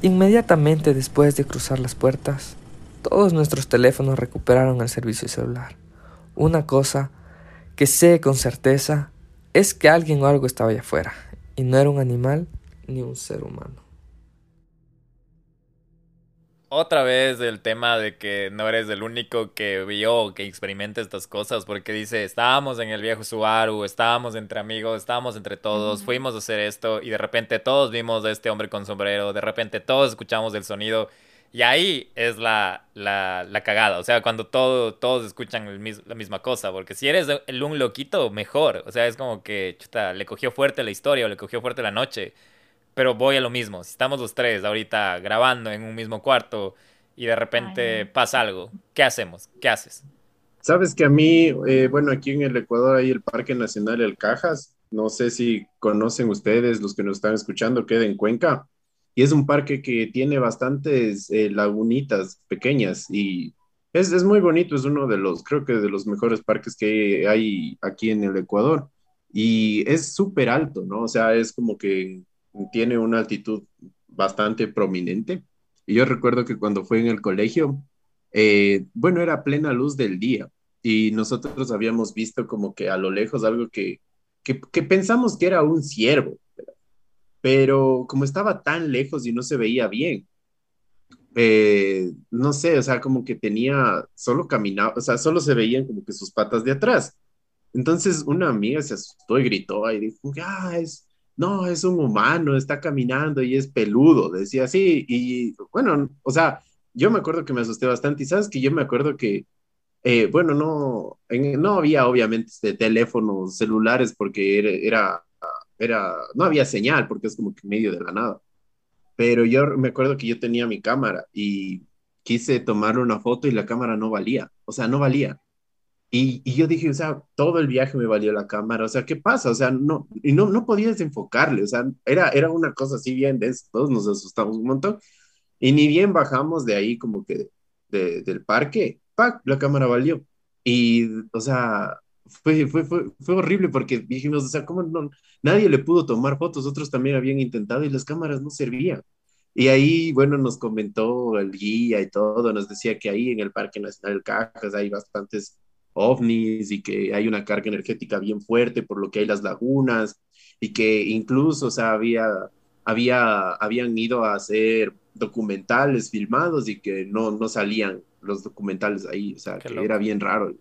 Inmediatamente después de cruzar las puertas, todos nuestros teléfonos recuperaron el servicio celular. Una cosa que sé con certeza es que alguien o algo estaba allá afuera, y no era un animal ni un ser humano otra vez el tema de que no eres el único que vio que experimenta estas cosas, porque dice, estábamos en el viejo Subaru, estábamos entre amigos, estábamos entre todos, fuimos a hacer esto y de repente todos vimos a este hombre con sombrero, de repente todos escuchamos el sonido y ahí es la, la, la cagada, o sea, cuando todo, todos escuchan el la misma cosa, porque si eres el un loquito, mejor, o sea, es como que chuta, le cogió fuerte la historia o le cogió fuerte la noche pero voy a lo mismo. Si estamos los tres ahorita grabando en un mismo cuarto y de repente pasa algo, ¿qué hacemos? ¿Qué haces? Sabes que a mí, eh, bueno, aquí en el Ecuador hay el Parque Nacional El Cajas. No sé si conocen ustedes, los que nos están escuchando, queda en Cuenca. Y es un parque que tiene bastantes eh, lagunitas pequeñas y es, es, muy bonito. Es uno de los, creo que de los mejores parques que hay aquí en el Ecuador. Y es súper alto, ¿no? O sea, es como que tiene una altitud bastante prominente. Y yo recuerdo que cuando fue en el colegio, eh, bueno, era plena luz del día y nosotros habíamos visto como que a lo lejos algo que, que, pensamos que era un ciervo, pero como estaba tan lejos y no se veía bien, eh, no sé, o sea, como que tenía, solo caminaba, o sea, solo se veían como que sus patas de atrás. Entonces una amiga se asustó y gritó y dijo, ah, es, no, es un humano, está caminando y es peludo, decía así. Y bueno, o sea, yo me acuerdo que me asusté bastante y sabes que yo me acuerdo que, eh, bueno, no, no había obviamente este, teléfonos celulares porque era, era, era, no había señal porque es como que medio de la nada. Pero yo me acuerdo que yo tenía mi cámara y quise tomar una foto y la cámara no valía, o sea, no valía. Y, y, yo dije, o sea, todo el viaje me valió la cámara, o sea, ¿qué pasa? O sea, no, y no, no podías enfocarle, o sea, era, era una cosa así bien densa, todos nos asustamos un montón. Y ni bien bajamos de ahí como que de, del parque, ¡pac! La cámara valió. Y, o sea, fue, fue, fue, fue horrible porque dijimos, o sea, ¿cómo no? Nadie le pudo tomar fotos, otros también habían intentado y las cámaras no servían. Y ahí, bueno, nos comentó el guía y todo, nos decía que ahí en el Parque Nacional Cajas hay bastantes ovnis y que hay una carga energética bien fuerte, por lo que hay las lagunas y que incluso, o sea, había, había, habían ido a hacer documentales filmados y que no, no salían los documentales ahí, o sea, que era bien raro.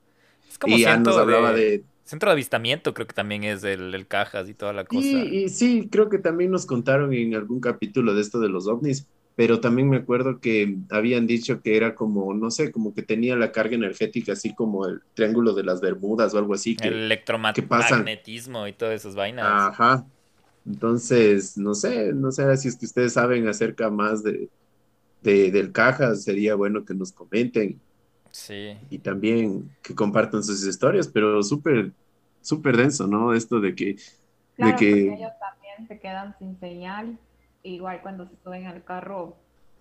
y ya nos hablaba de, Centro de avistamiento creo que también es el, Cajas y toda la cosa. y sí, creo que también nos contaron en algún capítulo de esto de los ovnis, pero también me acuerdo que habían dicho que era como, no sé, como que tenía la carga energética así como el triángulo de las Bermudas o algo así. Que, el electromagnetismo y todas esas vainas. Ajá. Entonces, no sé, no sé si es que ustedes saben acerca más de, del caja, sería bueno que nos comenten. Sí. Y también que compartan sus historias, pero súper, súper denso, ¿no? Esto de que... de que... ellos también se quedan sin señal igual cuando se suben al carro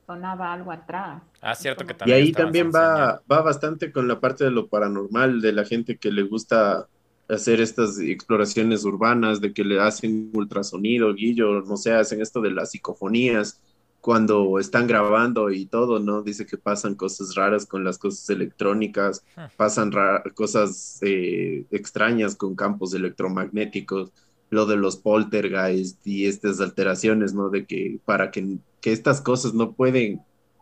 sonaba algo atrás. Ah, cierto que también. Y ahí también va, va bastante con la parte de lo paranormal, de la gente que le gusta hacer estas exploraciones urbanas, de que le hacen ultrasonido, guillo, no sé, hacen esto de las psicofonías cuando están grabando y todo, ¿no? Dice que pasan cosas raras con las cosas electrónicas, pasan cosas eh, extrañas con campos electromagnéticos lo de los poltergeist y estas alteraciones, ¿no? De que para que, que estas cosas no pueden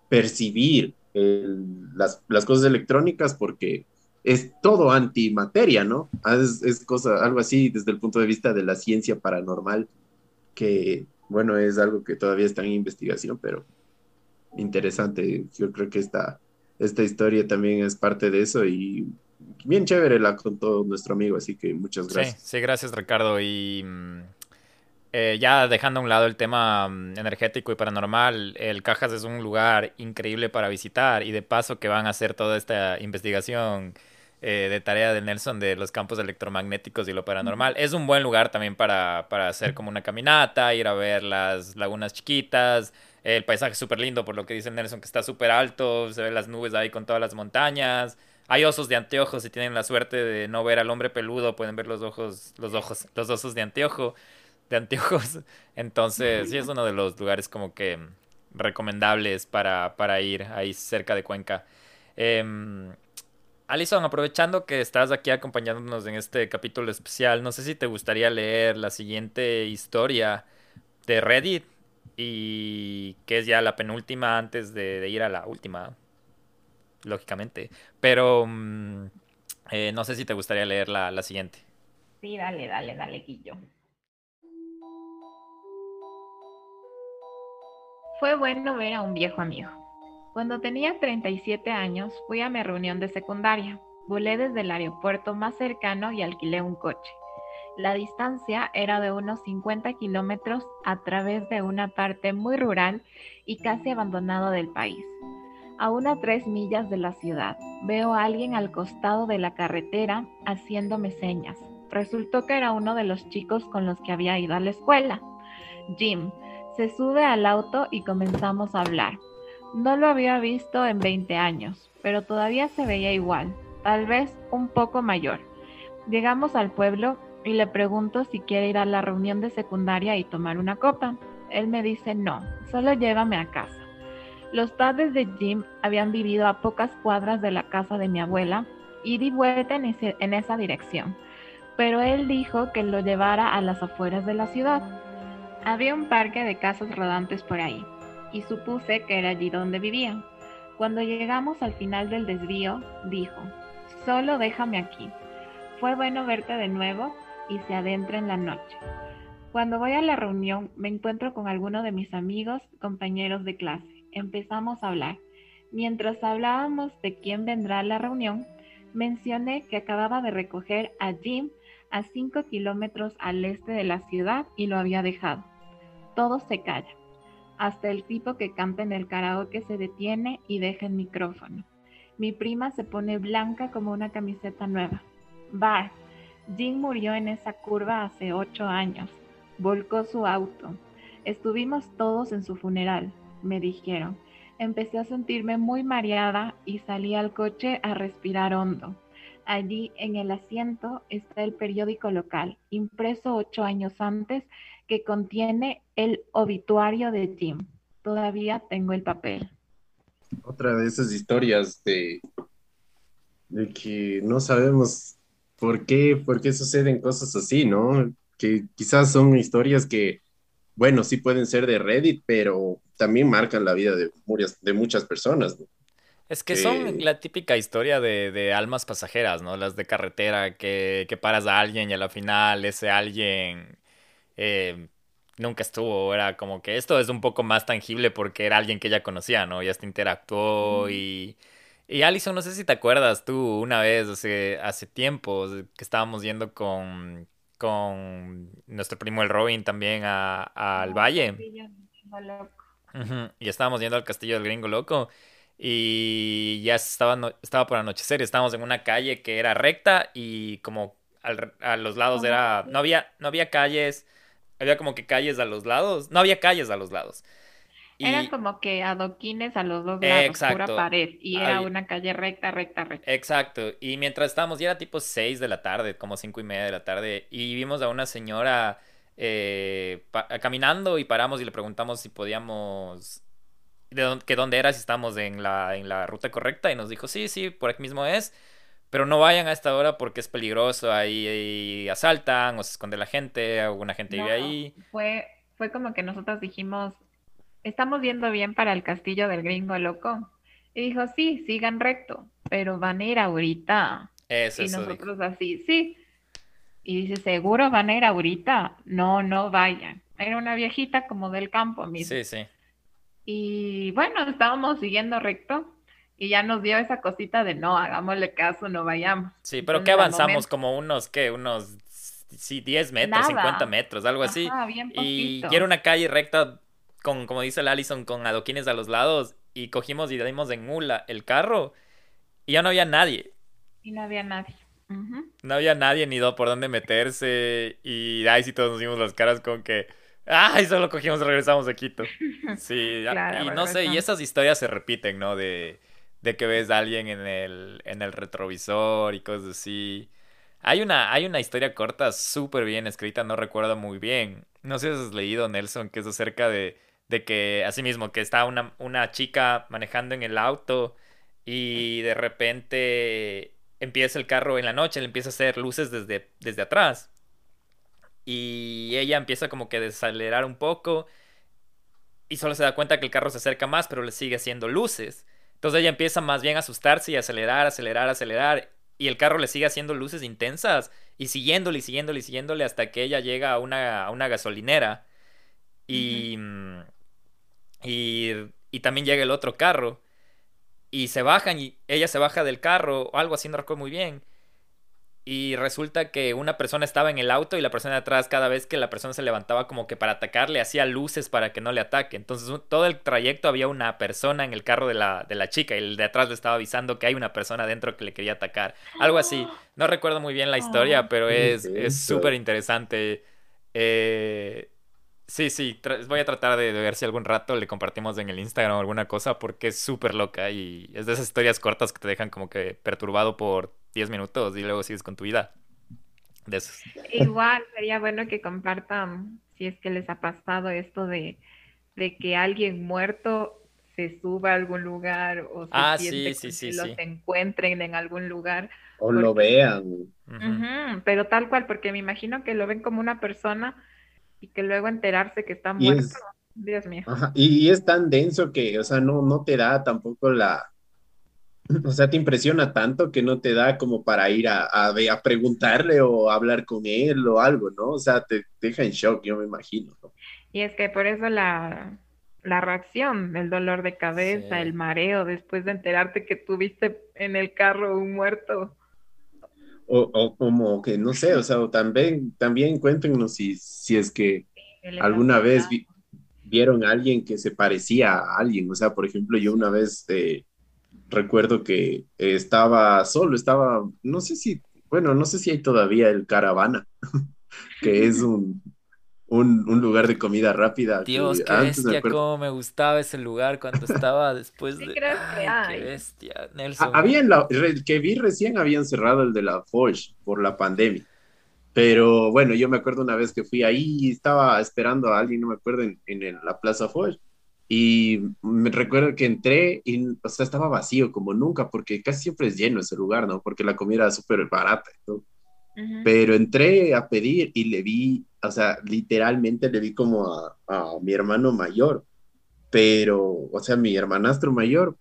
percibir las, las, cosas electrónicas porque es todo antimateria, ¿no? Ah, es, es, cosa, algo así desde el punto de vista de la ciencia paranormal, que, bueno, es algo que todavía está en investigación, pero interesante. Yo creo que esta, esta historia también es parte de eso y bien chévere la contó nuestro amigo, así que muchas gracias. Sí, sí gracias Ricardo. Y mm, eh, ya dejando a un lado el tema mm, energético y paranormal, el Cajas es un lugar increíble para visitar y de paso que van a hacer toda esta investigación eh, de tarea de Nelson de los campos electromagnéticos y lo paranormal. Es un buen lugar también para, para hacer como una caminata, ir a ver las lagunas chiquitas. El paisaje es súper lindo, por lo que dice Nelson, que está súper alto, se ven las nubes ahí con todas las montañas. Hay osos de anteojos, si tienen la suerte de no ver al hombre peludo, pueden ver los ojos, los ojos, los osos de anteojo, de anteojos. Entonces, sí es uno de los lugares como que recomendables para, para ir ahí cerca de Cuenca. Eh, Alison, aprovechando que estás aquí acompañándonos en este capítulo especial, no sé si te gustaría leer la siguiente historia de Reddit y que es ya la penúltima antes de ir a la última lógicamente. Pero mm, eh, no sé si te gustaría leer la, la siguiente. Sí, dale, dale, dale, Guillo. Fue bueno ver a un viejo amigo. Cuando tenía 37 años, fui a mi reunión de secundaria. Volé desde el aeropuerto más cercano y alquilé un coche. La distancia era de unos 50 kilómetros a través de una parte muy rural y casi abandonado del país a una tres millas de la ciudad. Veo a alguien al costado de la carretera haciéndome señas. Resultó que era uno de los chicos con los que había ido a la escuela. Jim se sube al auto y comenzamos a hablar. No lo había visto en 20 años, pero todavía se veía igual, tal vez un poco mayor. Llegamos al pueblo y le pregunto si quiere ir a la reunión de secundaria y tomar una copa. Él me dice no, solo llévame a casa. Los padres de Jim habían vivido a pocas cuadras de la casa de mi abuela y di vuelta en, esa dirección, pero él dijo que lo llevara a las afueras de la ciudad. Había un parque de casas rodantes por ahí, y supuse que era allí donde vivían. Cuando llegamos al final del desvío, dijo, solo déjame aquí. Fue bueno verte de nuevo y se adentra en la noche. Cuando voy a la reunión me encuentro con alguno de mis amigos, compañeros de clase. Empezamos a hablar. Mientras hablábamos de quién vendrá a la reunión, mencioné que acababa de recoger a Jim a 5 kilómetros al este de la ciudad y lo había dejado. Todo se calla. Hasta el tipo que canta en el karaoke se detiene y deja el micrófono. Mi prima se pone blanca como una camiseta nueva. Bar. Jim murió en esa curva hace ocho años. Volcó su auto. Estuvimos todos en su funeral, me dijeron. Empecé a sentirme muy mareada y salí al coche a respirar hondo. Allí en el asiento está el periódico local, impreso ocho años antes, que contiene el obituario de Jim. Todavía tengo el papel. Otra de esas historias de, de que no sabemos por qué, por qué suceden cosas así, ¿no? Que quizás son historias que, bueno, sí pueden ser de Reddit, pero también marcan la vida de, de muchas personas, ¿no? Es que son la típica historia de, de, almas pasajeras, ¿no? Las de carretera, que, que, paras a alguien y a la final ese alguien eh, nunca estuvo. Era como que esto es un poco más tangible porque era alguien que ella conocía, ¿no? Ya hasta interactuó y... Y Alison, no sé si te acuerdas tú una vez, hace, hace tiempo, que estábamos yendo con, con nuestro primo el Robin también a, al valle. Y estábamos yendo al castillo del gringo loco. Y ya estaba, estaba por anochecer. Estábamos en una calle que era recta y como a los lados era. No había, no había calles. Había como que calles a los lados. No había calles a los lados. Eran como que adoquines a los dos lados, Exacto. pura pared. Y era una calle recta, recta, recta. Exacto. Y mientras estábamos, ya era tipo 6 de la tarde, como cinco y media de la tarde. Y vimos a una señora eh, caminando y paramos y le preguntamos si podíamos. De dónde, que dónde era, si estamos en la, en la ruta correcta. Y nos dijo, sí, sí, por aquí mismo es. Pero no vayan a esta hora porque es peligroso. Ahí, asaltan o se esconde la gente. Alguna gente vive ahí. Fue, fue como que nosotros dijimos estamos viendo bien para el castillo del gringo loco. Y dijo, sí, sigan recto, pero van a ir ahorita. Eso, y nosotros así, sí. Y dice, ¿seguro van a ir ahorita? No, no vayan. Era una viejita como del campo mismo. Sí, sí. Y bueno, estábamos siguiendo recto y ya nos dio esa cosita de no, hagámosle caso, no vayamos. Sí, pero ¿qué avanzamos? Como unos, ¿qué? Unos, sí, 10 metros, 50 metros, algo así. Bien y, y, era una calle recta con, como dice el Allison, con adoquines a los lados y cogimos y dimos en mula el carro y ya no había nadie. Y no había nadie. No había nadie ni por dónde meterse y ahí sí todos nos dimos las caras con que... ¡Ay! Solo cogimos y regresamos a Quito. Sí, y no sé, y esas historias se repiten, ¿no? De, de que ves a alguien en el, en el retrovisor y cosas así. Hay una, hay una historia corta súper bien escrita, no recuerdo muy bien. No sé si has leído, Nelson, que es acerca de de que así mismo que está una, una chica manejando en el auto y de repente empieza el carro en la noche, le empieza a hacer luces desde, desde atrás. Y ella empieza como que a desacelerar un poco y solo se da cuenta que el carro se acerca más, pero le sigue haciendo luces. Entonces ella empieza más bien a asustarse y acelerar, acelerar, acelerar. Y el carro le sigue haciendo luces intensas y siguiéndole y siguiéndole y siguiéndole hasta que ella llega a una, a una gasolinera. Y, y, también llega el otro carro. Y se bajan y ella se baja del carro o algo así, no recuerdo muy bien. Y resulta que una persona estaba en el auto y la persona de atrás, cada vez que la persona se levantaba como que para atacarle, hacía luces para que no le ataque. Entonces todo el trayecto había una persona en el carro de la, de la chica y el de atrás le estaba avisando que hay una persona dentro que le quería atacar. Algo así. No recuerdo muy bien la historia, ah, pero es súper interesante. Eh, Sí, sí, voy a tratar de, ver si algún rato le compartimos en el Instagram o alguna cosa porque es súper loca y es de esas historias cortas que te dejan como que perturbado por 10 minutos y luego sigues con tu vida. De esos. Igual sería bueno que compartan si es que les ha pasado esto de, de que alguien muerto se suba a algún lugar o se ah, sí, sí, los encuentren en algún lugar O lo vean. pero tal cual, porque me imagino que lo ven como una persona y que luego enterarse que está muerto. Dios mío. y, es tan denso que, o sea, no, no te da tampoco la, o sea, te impresiona tanto que no te da como para ir a, a, preguntarle o hablar con él o algo, ¿no? O sea, te, deja en shock, yo me imagino. Y es que por eso la, reacción, el dolor de cabeza, el mareo, después de enterarte que tuviste en el carro un muerto. O, como que, no sé, o sea, también, también cuéntenos si, si es que alguna vez vieron a alguien que se parecía a alguien. O sea, por ejemplo, yo una vez... Eh, recuerdo que estaba solo, estaba, no sé si, bueno, no sé si hay todavía el Caravana, que es un, un, lugar de comida rápida. Dios, qué bestia, cómo me gustaba ese lugar cuando estaba después de... qué bestia, Nelson. Había el que vi recién habían cerrado el de la Foch por la pandemia. Pero bueno, yo me acuerdo una vez que fui ahí y estaba esperando a alguien, no me acuerdo, en, en la Plaza Foch y me recuerdo que entré y, o sea, estaba vacío como nunca, porque casi siempre es lleno ese lugar, ¿no? Porque la comida era súper barata. ¿no? Pero entré a pedir y le vi, o sea, literalmente le vi como a, mi hermano mayor, pero, o sea, mi hermanastro mayor,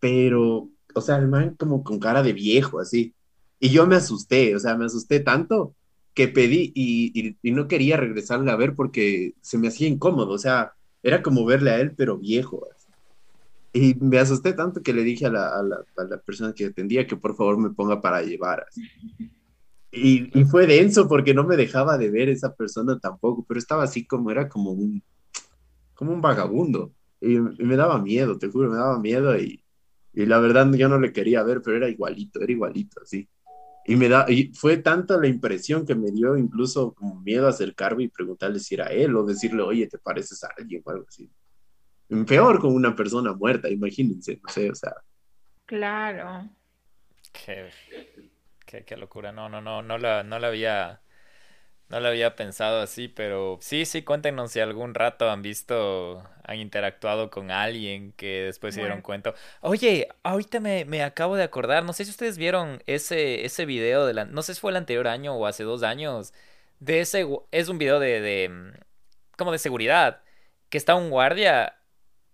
pero, o sea, el man como con cara de viejo, así. Y yo me asusté, o sea, me asusté tanto que pedí y, no quería regresarle a ver porque se me hacía incómodo, o sea, era como verle a él, pero viejo. Y me asusté tanto que le dije a la, a la, persona que atendía que por favor me ponga para llevar. Y, y, fue denso porque no me dejaba de ver esa persona tampoco, pero estaba así como, era como un, como un vagabundo. Y, me daba miedo, te juro, me daba miedo y, y la verdad yo no le quería ver, pero era igualito, era igualito, así. Y me da, y fue tanta la impresión que me dio incluso como miedo a acercarme y preguntarle si era él o decirle, oye, ¿te pareces a alguien o algo así? Peor con una persona muerta, imagínense, no sé, o sea. Claro. Qué, qué, qué locura, no, no, no, no la, no la había no lo había pensado así, pero sí, sí, cuéntenos si algún rato han visto, han interactuado con alguien que después se dieron cuenta. Oye, ahorita me, me, acabo de acordar, no sé si ustedes vieron ese, ese video de la, no sé si fue el anterior año o hace dos años, de ese, es un video de, de, mm, como de seguridad, que está un guardia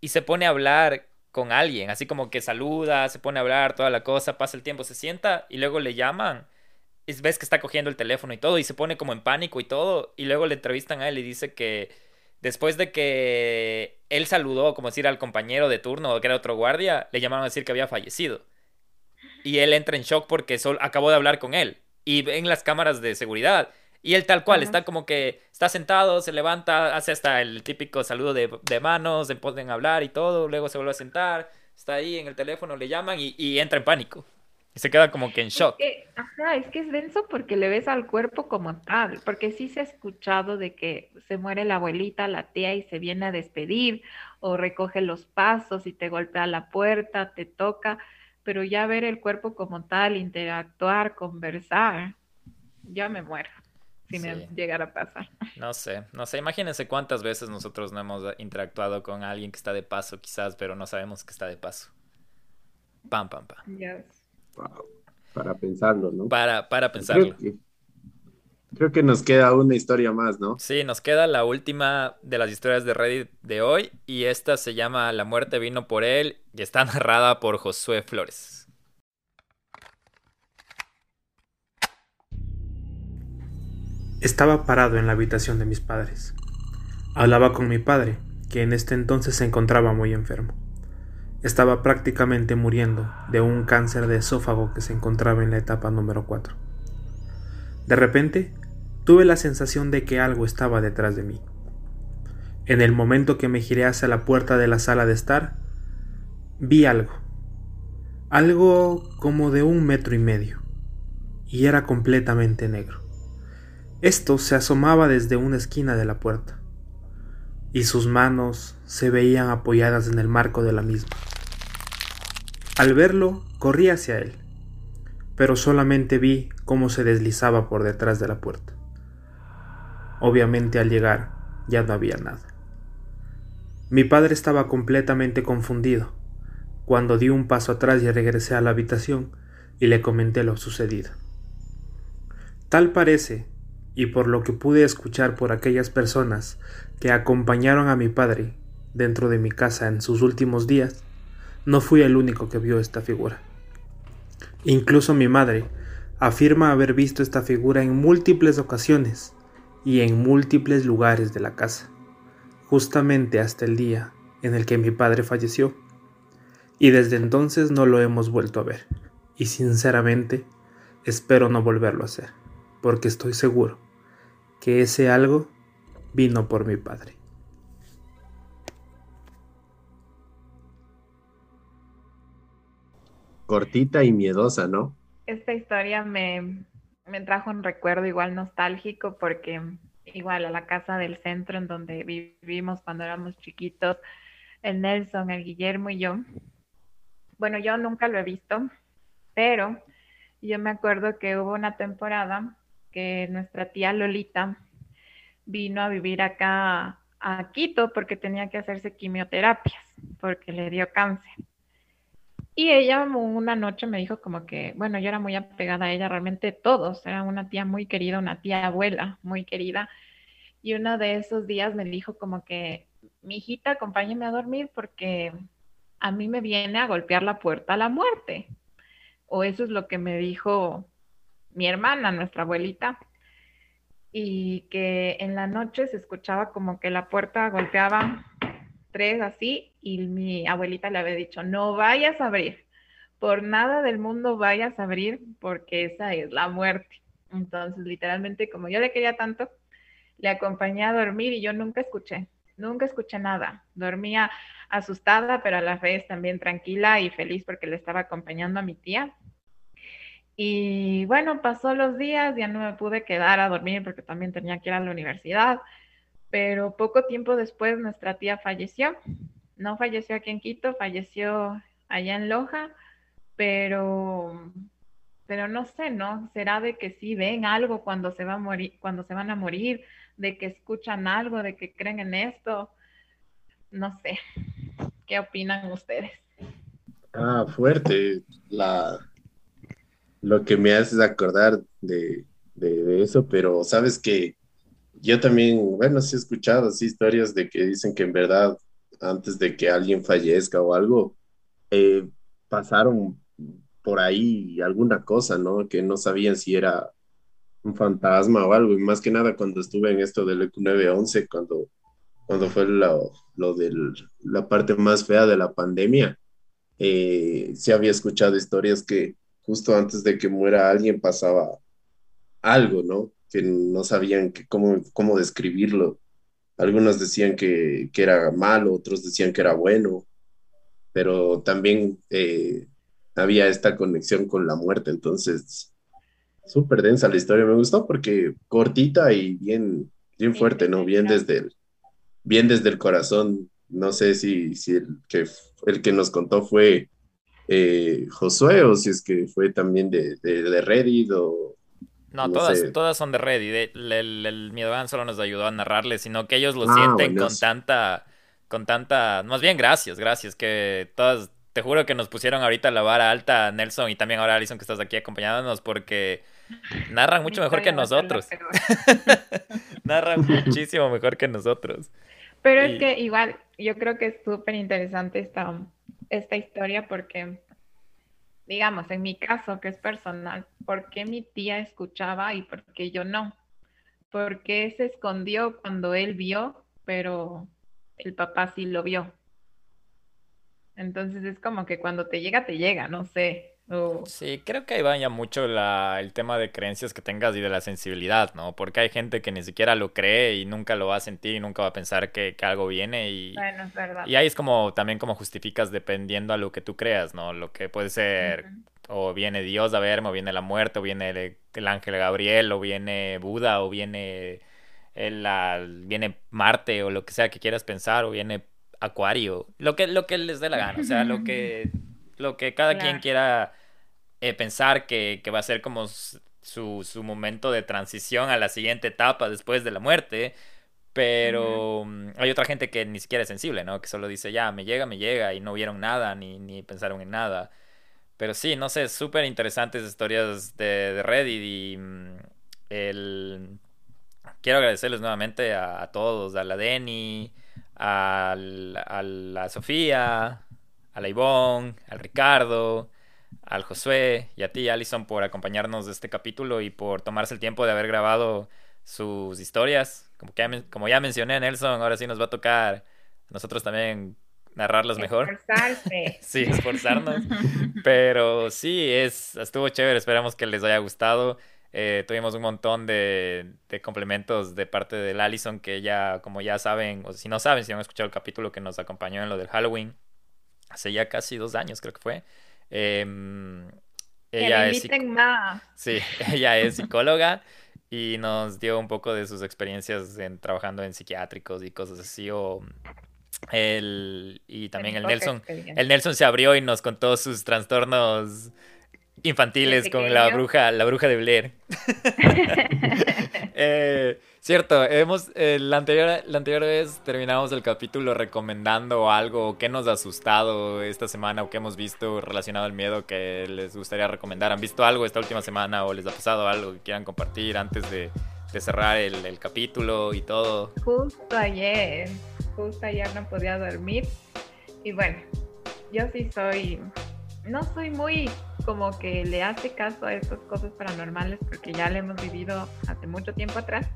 y se pone a hablar con alguien, así como que saluda, se pone a hablar, toda la cosa, pasa el tiempo, se sienta y luego le llaman ves que está cogiendo el teléfono y todo y se pone como en pánico y todo y luego le entrevistan a él y dice que después de que él saludó como decir al compañero de turno que era otro guardia le llamaron a decir que había fallecido. Y él entra en shock porque solo acabó de hablar con él y ven las cámaras de seguridad y él tal cual está como que está sentado se levanta hace hasta el típico saludo de, de manos se ponen a hablar y todo luego se vuelve a sentar está ahí en el teléfono le llaman y, y entra en pánico. Y se queda como que en shock. Es que, ajá, es que es denso porque le ves al cuerpo como tal, porque sí se ha escuchado de que se muere la abuelita, la tía y se viene a despedir o recoge los pasos y te golpea la puerta, te toca, pero ya ver el cuerpo como tal, interactuar, conversar, ya me muero si me llegara a pasar. No sé, no sé, imagínense cuántas veces nosotros no hemos interactuado con alguien que está de paso quizás, pero no sabemos que está de paso. Pam, pam, pam. Para pensarlo, ¿no? Para, para pensarlo. Creo que, nos queda una historia más, ¿no? Sí, nos queda la última de las historias de Reddit de hoy y esta se llama La muerte vino por él y está narrada por Josué Flores. Estaba parado en la habitación de mis padres. Hablaba con mi padre, que en este entonces se encontraba muy enfermo. Estaba prácticamente muriendo de un cáncer de esófago que se encontraba en la etapa número 4. De repente, tuve la sensación de que algo estaba detrás de mí. En el momento que me giré hacia la puerta de la sala de estar, vi algo. Algo como de un metro y medio. Y era completamente negro. Esto se asomaba desde una esquina de la puerta. Y sus manos se veían apoyadas en el marco de la misma. Al verlo, corrí hacia él, pero solamente vi cómo se deslizaba por detrás de la puerta. Obviamente al llegar ya no había nada. Mi padre estaba completamente confundido. Cuando di un paso atrás y regresé a la habitación, y le comenté lo sucedido. Tal parece, y por lo que pude escuchar por aquellas personas que acompañaron a mi padre dentro de mi casa en sus últimos días, no fui el único que vio esta figura. Incluso mi madre afirma haber visto esta figura en múltiples ocasiones y en múltiples lugares de la casa, justamente hasta el día en el que mi padre falleció. Y desde entonces no lo hemos vuelto a ver. Y sinceramente espero no volverlo a hacer, porque estoy seguro que ese algo vino por mi padre. Cortita y miedosa, ¿no? Esta historia me, me trajo un recuerdo igual nostálgico porque igual a la casa del centro en donde vivimos cuando éramos chiquitos, el Nelson, el Guillermo y yo. Bueno, yo nunca lo he visto, pero yo me acuerdo que hubo una temporada que nuestra tía Lolita vino a vivir acá a Quito porque tenía que hacerse quimioterapias, porque le dio cáncer. Y ella una noche me dijo como que, bueno, yo era muy apegada a ella, realmente todos, era una tía muy querida, una tía abuela muy querida. Y uno de esos días me dijo como que, mi hijita, acompáñeme a dormir porque a mí me viene a golpear la puerta a la muerte. O eso es lo que me dijo mi hermana, nuestra abuelita. Y que en la noche se escuchaba como que la puerta golpeaba tres así y mi abuelita le había dicho, no vayas a abrir, por nada del mundo vayas a abrir porque esa es la muerte. Entonces, literalmente, como yo le quería tanto, le acompañé a dormir y yo nunca escuché, nunca escuché nada. Dormía asustada, pero a la vez también tranquila y feliz porque le estaba acompañando a mi tía. Y bueno, pasó los días, ya no me pude quedar a dormir porque también tenía que ir a la universidad pero poco tiempo después nuestra tía falleció. No falleció aquí en Quito, falleció allá en Loja, pero, pero no sé, ¿no? Será de que sí ven algo cuando se va a morir, cuando se van a morir, de que escuchan algo, de que creen en esto. No sé. ¿Qué opinan ustedes? Ah, fuerte. La, lo que me haces acordar de, de eso, pero sabes que yo también, bueno, sí he escuchado así historias de que dicen que en verdad antes de que alguien fallezca o algo, eh, pasaron por ahí alguna cosa, ¿no? Que no sabían si era un fantasma o algo. Y más que nada cuando estuve en esto del EQ 911, cuando, cuando fue lo, lo de la parte más fea de la pandemia, eh, sí había escuchado historias que justo antes de que muera alguien pasaba algo, ¿no? que no sabían que cómo, cómo describirlo. Algunos decían que, que, era malo, otros decían que era bueno, pero también eh, había esta conexión con la muerte, entonces súper densa la historia, me gustó porque cortita y bien, bien fuerte, ¿no? Bien desde el, bien desde el corazón. No sé si, si el, que, el que nos contó fue eh, Josué o si es que fue también de, de, de Reddit o, no, todas, todas son de Reddit. El, el, el solo nos ayudó a narrarle, sino que ellos lo ah, sienten con tanta, con tanta, más bien gracias, gracias, que todas, te juro que nos pusieron ahorita la vara alta, Nelson, y también ahora Alison que estás aquí acompañándonos, porque narran mucho mejor que nosotros. narran muchísimo mejor que nosotros. Pero es que igual, yo creo que es súper interesante esta, esta historia porque digamos, en mi caso, que es personal, ¿por qué mi tía escuchaba y por qué yo no? ¿Por qué se escondió cuando él vio, pero el papá sí lo vio? Entonces es como que cuando te llega, te llega, no sé. Sí, creo que ahí va ya mucho la, el tema de creencias que tengas y de la sensibilidad, ¿no? Porque hay gente que ni siquiera lo cree y nunca lo va a sentir y nunca va a pensar que, algo viene y... Bueno, es verdad. Y ahí es como también como justificas dependiendo a lo que tú creas, ¿no? Lo que puede ser o viene Dios a verme, o viene la muerte, o viene el, ángel Gabriel, o viene Buda, o viene, el, viene Marte, o lo que sea que quieras pensar, o viene Acuario, lo que, lo que les dé la gana, o sea, lo que lo que cada quien quiera eh, pensar que, va a ser como su, su, momento de transición a la siguiente etapa después de la muerte. Pero mm, hay otra gente que ni siquiera es sensible, ¿no? Que solo dice, ya, me llega, me llega, y no vieron nada, ni, ni pensaron en nada. pero sí, no sé, súper interesantes historias de, de Reddit y mm, el... Quiero agradecerles nuevamente a, todos, a la Denny, a, la Sofía, a la Ivonne, al Ricardo, al Josué y a ti, Alison, por acompañarnos de este capítulo y por tomarse el tiempo de haber grabado sus historias. Como, que como ya mencioné, Nelson, ahora sí nos va a tocar a nosotros también narrarlos mejor. Esforzarse. sí, esforzarnos. Pero sí, es, estuvo chévere, esperamos que les haya gustado. Eh, tuvimos un montón de, de, complementos de parte del Allison que ya, como ya saben, o si no saben, si han escuchado el capítulo que nos acompañó en lo del Halloween, hace ya casi dos años creo que fue. Em, ella es, Sí, ella es psicóloga y nos dio un poco de sus experiencias en, trabajando en psiquiátricos y cosas así o el, y también el Nelson. El Nelson se abrió y nos contó sus trastornos infantiles con la bruja, la bruja de Blair. Eh, cierto, hemos la anterior, la anterior vez terminamos el capítulo recomendando algo que nos ha asustado esta semana o que hemos visto relacionado al miedo que les gustaría recomendar. ¿Han visto algo esta última semana o les ha pasado algo que quieran compartir antes de, de cerrar el, el capítulo y todo? Justo ayer, justo ayer no podía dormir y bueno, yo sí soy, no soy muy como que le hace caso a estas cosas paranormales porque ya le hemos vivido hace mucho tiempo atrás.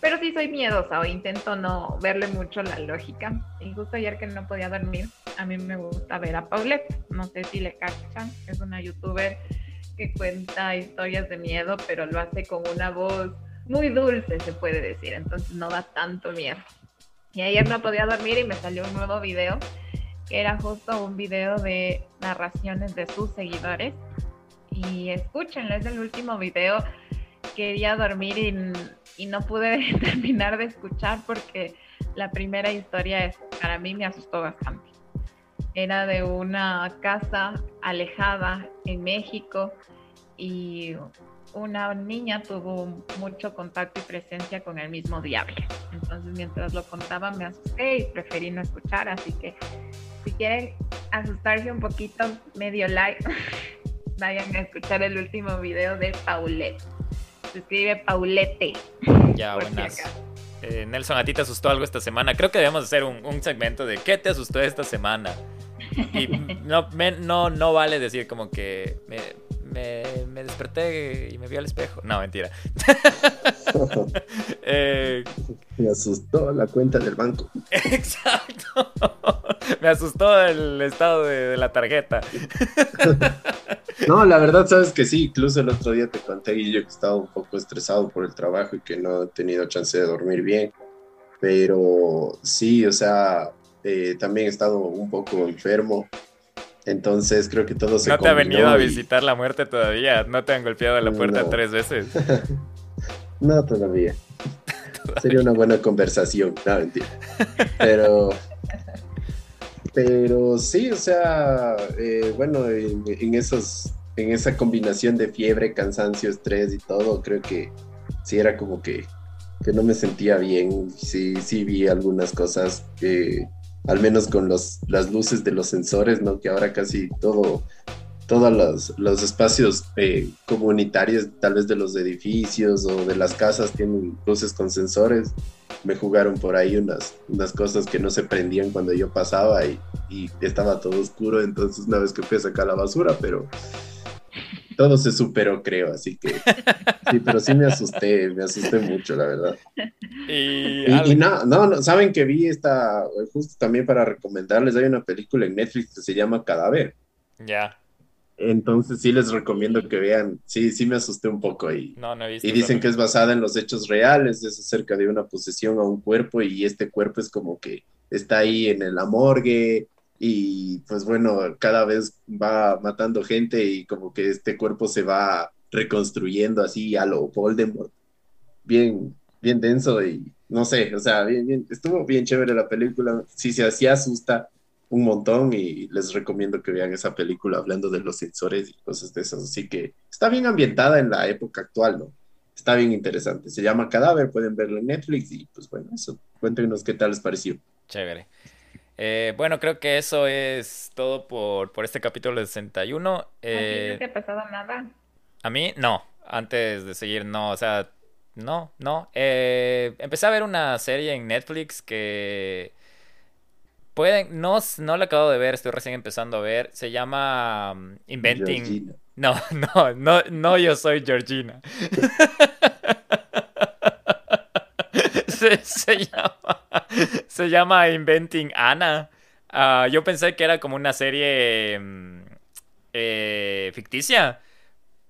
Pero sí soy miedosa o intento no verle mucho la lógica. Y justo ayer que no podía dormir, a mí me gusta ver a Paulette. No sé si le cachan, es una youtuber que cuenta historias de miedo, pero lo hace con una voz muy dulce, se puede decir. Entonces no da tanto miedo. Y ayer no podía dormir y me salió un nuevo video que era justo un video de narraciones de sus seguidores. Y escúchenlo, es el último video. Quería dormir y, y no pude terminar de escuchar porque la primera historia es, para mí me asustó bastante. Era de una casa alejada en México y una niña tuvo mucho contacto y presencia con el mismo diablo. Entonces mientras lo contaba me asusté y preferí no escuchar, así que si quieren asustarse un poquito, medio like, vayan a escuchar el último video de Paulette. Se escribe Paulette. Ya, buenas. Eh, Nelson, ¿a ti te asustó algo esta semana? Creo que debemos hacer un, segmento de ¿qué te asustó esta semana? Y no, no, no vale decir como que me, me, desperté y me vi al espejo. No, mentira. Eh, me asustó la cuenta del banco. Exacto. me asustó el estado de, la tarjeta. no, la verdad, sabes que sí. Incluso el otro día te conté y yo que estaba un poco estresado por el trabajo y que no he tenido chance de dormir bien. Pero sí, o sea, eh, también he estado un poco enfermo. Entonces creo que todo se No te ha venido a visitar la muerte todavía. No te han golpeado la puerta tres veces. no, todavía. Sería una buena conversación. No, mentira. Pero. Pero sí, o sea, eh, bueno, en, esos, en esa combinación de fiebre, cansancio, estrés y todo, creo que sí era como que, que no me sentía bien. Sí, sí vi algunas cosas que al menos con los, las luces de los sensores, ¿no? Que ahora casi todo, todos los, los espacios eh, comunitarios, tal vez de los edificios o de las casas, tienen luces con sensores. Me jugaron por ahí unas, unas cosas que no se prendían cuando yo pasaba y, y estaba todo oscuro, entonces una vez que fui a sacar la basura, pero todo se superó, creo, así que sí, pero sí me asusté, me asusté mucho, la verdad. Y, no, no, saben que vi esta, justo también para recomendarles, hay una película en Netflix que se llama Cadáver. Ya. Entonces sí les recomiendo que vean, sí, sí me asusté un poco y, no, no he visto y dicen que es basada en los hechos reales, es acerca de una posesión a un cuerpo y este cuerpo es como que está ahí en la morgue y pues bueno, cada vez va matando gente y como que este cuerpo se va reconstruyendo así a lo Voldemort. Bien, bien denso y no sé, o sea, bien, estuvo bien chévere la película. Sí, se hacía asusta un montón y les recomiendo que vean esa película hablando de los sensores y cosas de esas. Así que está bien ambientada en la época actual, ¿no? Está bien interesante. Se llama Cadáver, pueden verlo en Netflix y pues bueno, eso. Cuéntenos qué tal les pareció. Chévere. Eh, bueno, creo que eso es todo por, por este capítulo de 61. Eh, ¿No te ha pasado nada? A mí, no. Antes de seguir, no. O sea, no, no. Eh, empecé a ver una serie en Netflix que... Pueden, no, no la acabo de ver, estoy recién empezando a ver. Se llama um, Inventing... No, no, no, no, yo soy Georgina. se, llama, se llama Inventing Anna. Ah, yo pensé que era como una serie mm, eh, ficticia,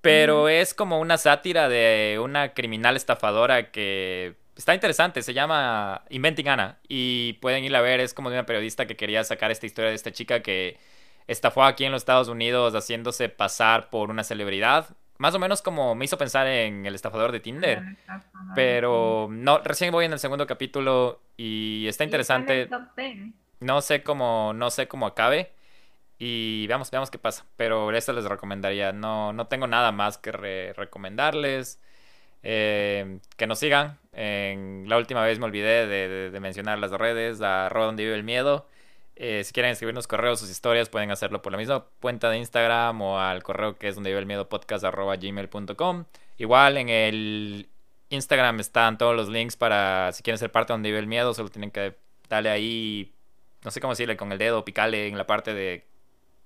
pero es como una sátira de una criminal estafadora que está interesante. Se llama Inventing Anna y pueden ir a ver. Es como de una periodista que quería sacar esta historia de esta chica que estafó aquí en los Estados Unidos haciéndose pasar por una celebridad más o menos como me hizo pensar en el estafador de Tinder. Pero no, recién voy en el segundo capítulo y está interesante. No sé cómo, no sé cómo acabe. Y veamos, veamos qué pasa. Pero esto les recomendaría. No, no tengo nada más que recomendarles. Eh, que nos sigan. En, la última vez me olvidé de, de mencionar las redes. A donde vive el miedo. Eh, si quieren escribirnos correos, sus historias, pueden hacerlo por la misma cuenta de Instagram o al correo que es donde vive el miedo podcast gmail.com. Igual en el Instagram están todos los links para si quieren ser parte de donde vive el miedo, solo tienen que darle ahí, no sé cómo decirle, con el dedo, picarle en la parte de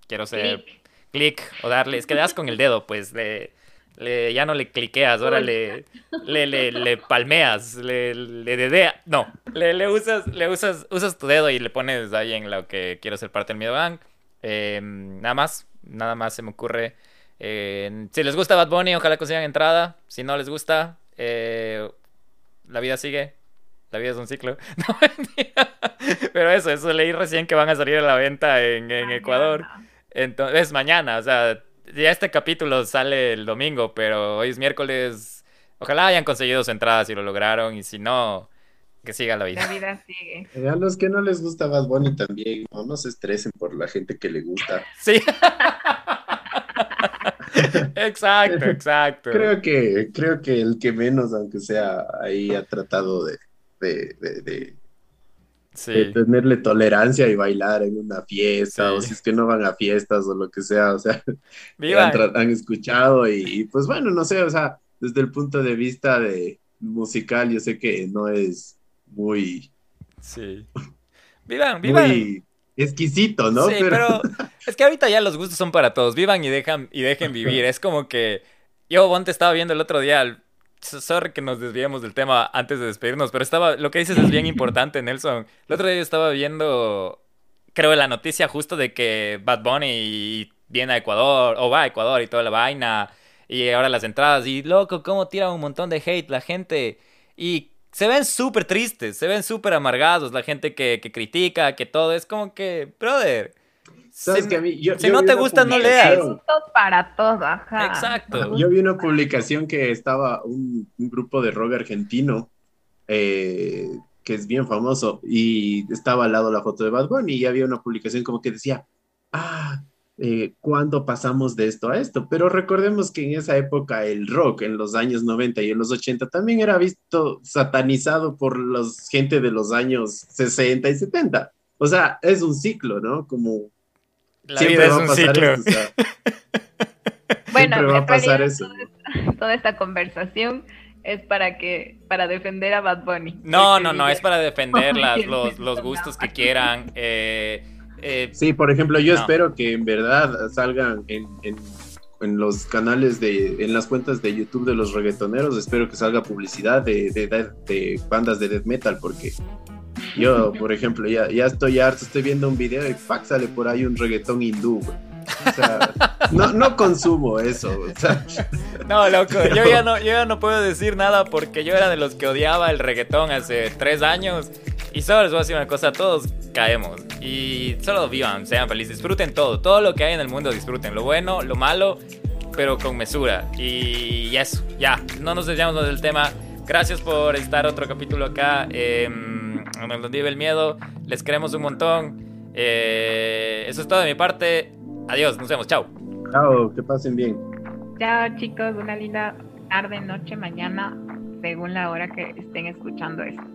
quiero ser clic o darle, es que das con el dedo, pues de le, ya no le cliqueas, ahora le, le, le, palmeas, le, le dedea, no, le, le, usas, le usas, usas tu dedo y le pones ahí en lo que quiero ser parte del Miedo Gang. Em, nada más, nada más se me ocurre. Eh, si les gusta Bad Bunny, ojalá consigan entrada. Si no les gusta, eh, la vida sigue. La vida es un ciclo. Pero eso, eso leí recién que van a salir a la venta en, en Ecuador. Entonces, es mañana, o sea, ya este capítulo sale el domingo, pero hoy es miércoles. Ojalá hayan conseguido su entrada si lo lograron y si no, que siga la vida. La vida sigue. a los que no les gusta Bad Bunny también, no, se estresen por la gente que le gusta. Sí. exacto, exacto. Creo que, creo que el que menos, aunque sea ahí, ha tratado de, de tenerle tolerancia y bailar en una fiesta, o si es que no van a fiestas o lo que sea, o sea, han, escuchado y, pues bueno, no sé, o sea, desde el punto de vista de musical, yo sé que no es muy... Sí. Vivan, vivan. Muy exquisito, ¿no? Sí, pero... es que ahorita ya los gustos son para todos, vivan y, dejan, y dejen vivir, es como que... Yo, Bonte, estaba viendo el otro día sorry que nos desviemos del tema antes de despedirnos, pero estaba, lo que dices es bien importante, Nelson. El otro día estaba viendo, creo, la noticia justo de que Bad Bunny viene a Ecuador, o va a Ecuador y toda la vaina, y ahora las entradas, y loco, cómo tira un montón de hate la gente, y se ven súper tristes, se ven súper amargados, la gente que, que critica, que todo, es como que, brother si, no te gusta, no leas. para todo, ajá. Exacto. Yo vi una publicación que estaba un, grupo de rock argentino eh, que es bien famoso y estaba al lado la foto de Bad Bunny y había una publicación como que decía, ah, eh, ¿cuándo pasamos de esto a esto? Pero recordemos que en esa época el rock, en los años 90 y en los 80, también era visto satanizado por la gente de los años 60 y 70. O sea, es un ciclo, ¿no? Como la vida es un ciclo. bueno, va a pasar eso. Toda, esta, conversación es para que para defender a Bad Bunny. No, no, no, es para defender los, los gustos que quieran. Eh, eh, sí, por ejemplo, yo espero que en verdad salgan en, en, los canales de, en las cuentas de YouTube de los reggaetoneros, espero que salga publicidad de, de, de bandas de death metal, porque yo, por ejemplo, ya, ya estoy harto, estoy viendo un video y sale por ahí un reggaetón hindú, O sea, no, no consumo eso. No, loco, yo ya no, yo ya no puedo decir nada porque yo era de los que odiaba el reggaetón hace tres años. Y solo les voy a decir una cosa, todos caemos. Y solo vivan, sean felices, disfruten todo. Todo lo que hay en el mundo disfruten. Lo bueno, lo malo, pero con mesura. Y eso, ya, no nos desviamos del tema. Gracias por estar otro capítulo acá. Eh, nos vive el miedo. Les queremos un montón. Eh, eso es todo de mi parte. Adiós, nos vemos. Chao. Chao, que pasen bien. Chao, chicos. Una linda tarde, noche, mañana, según la hora que estén escuchando esto.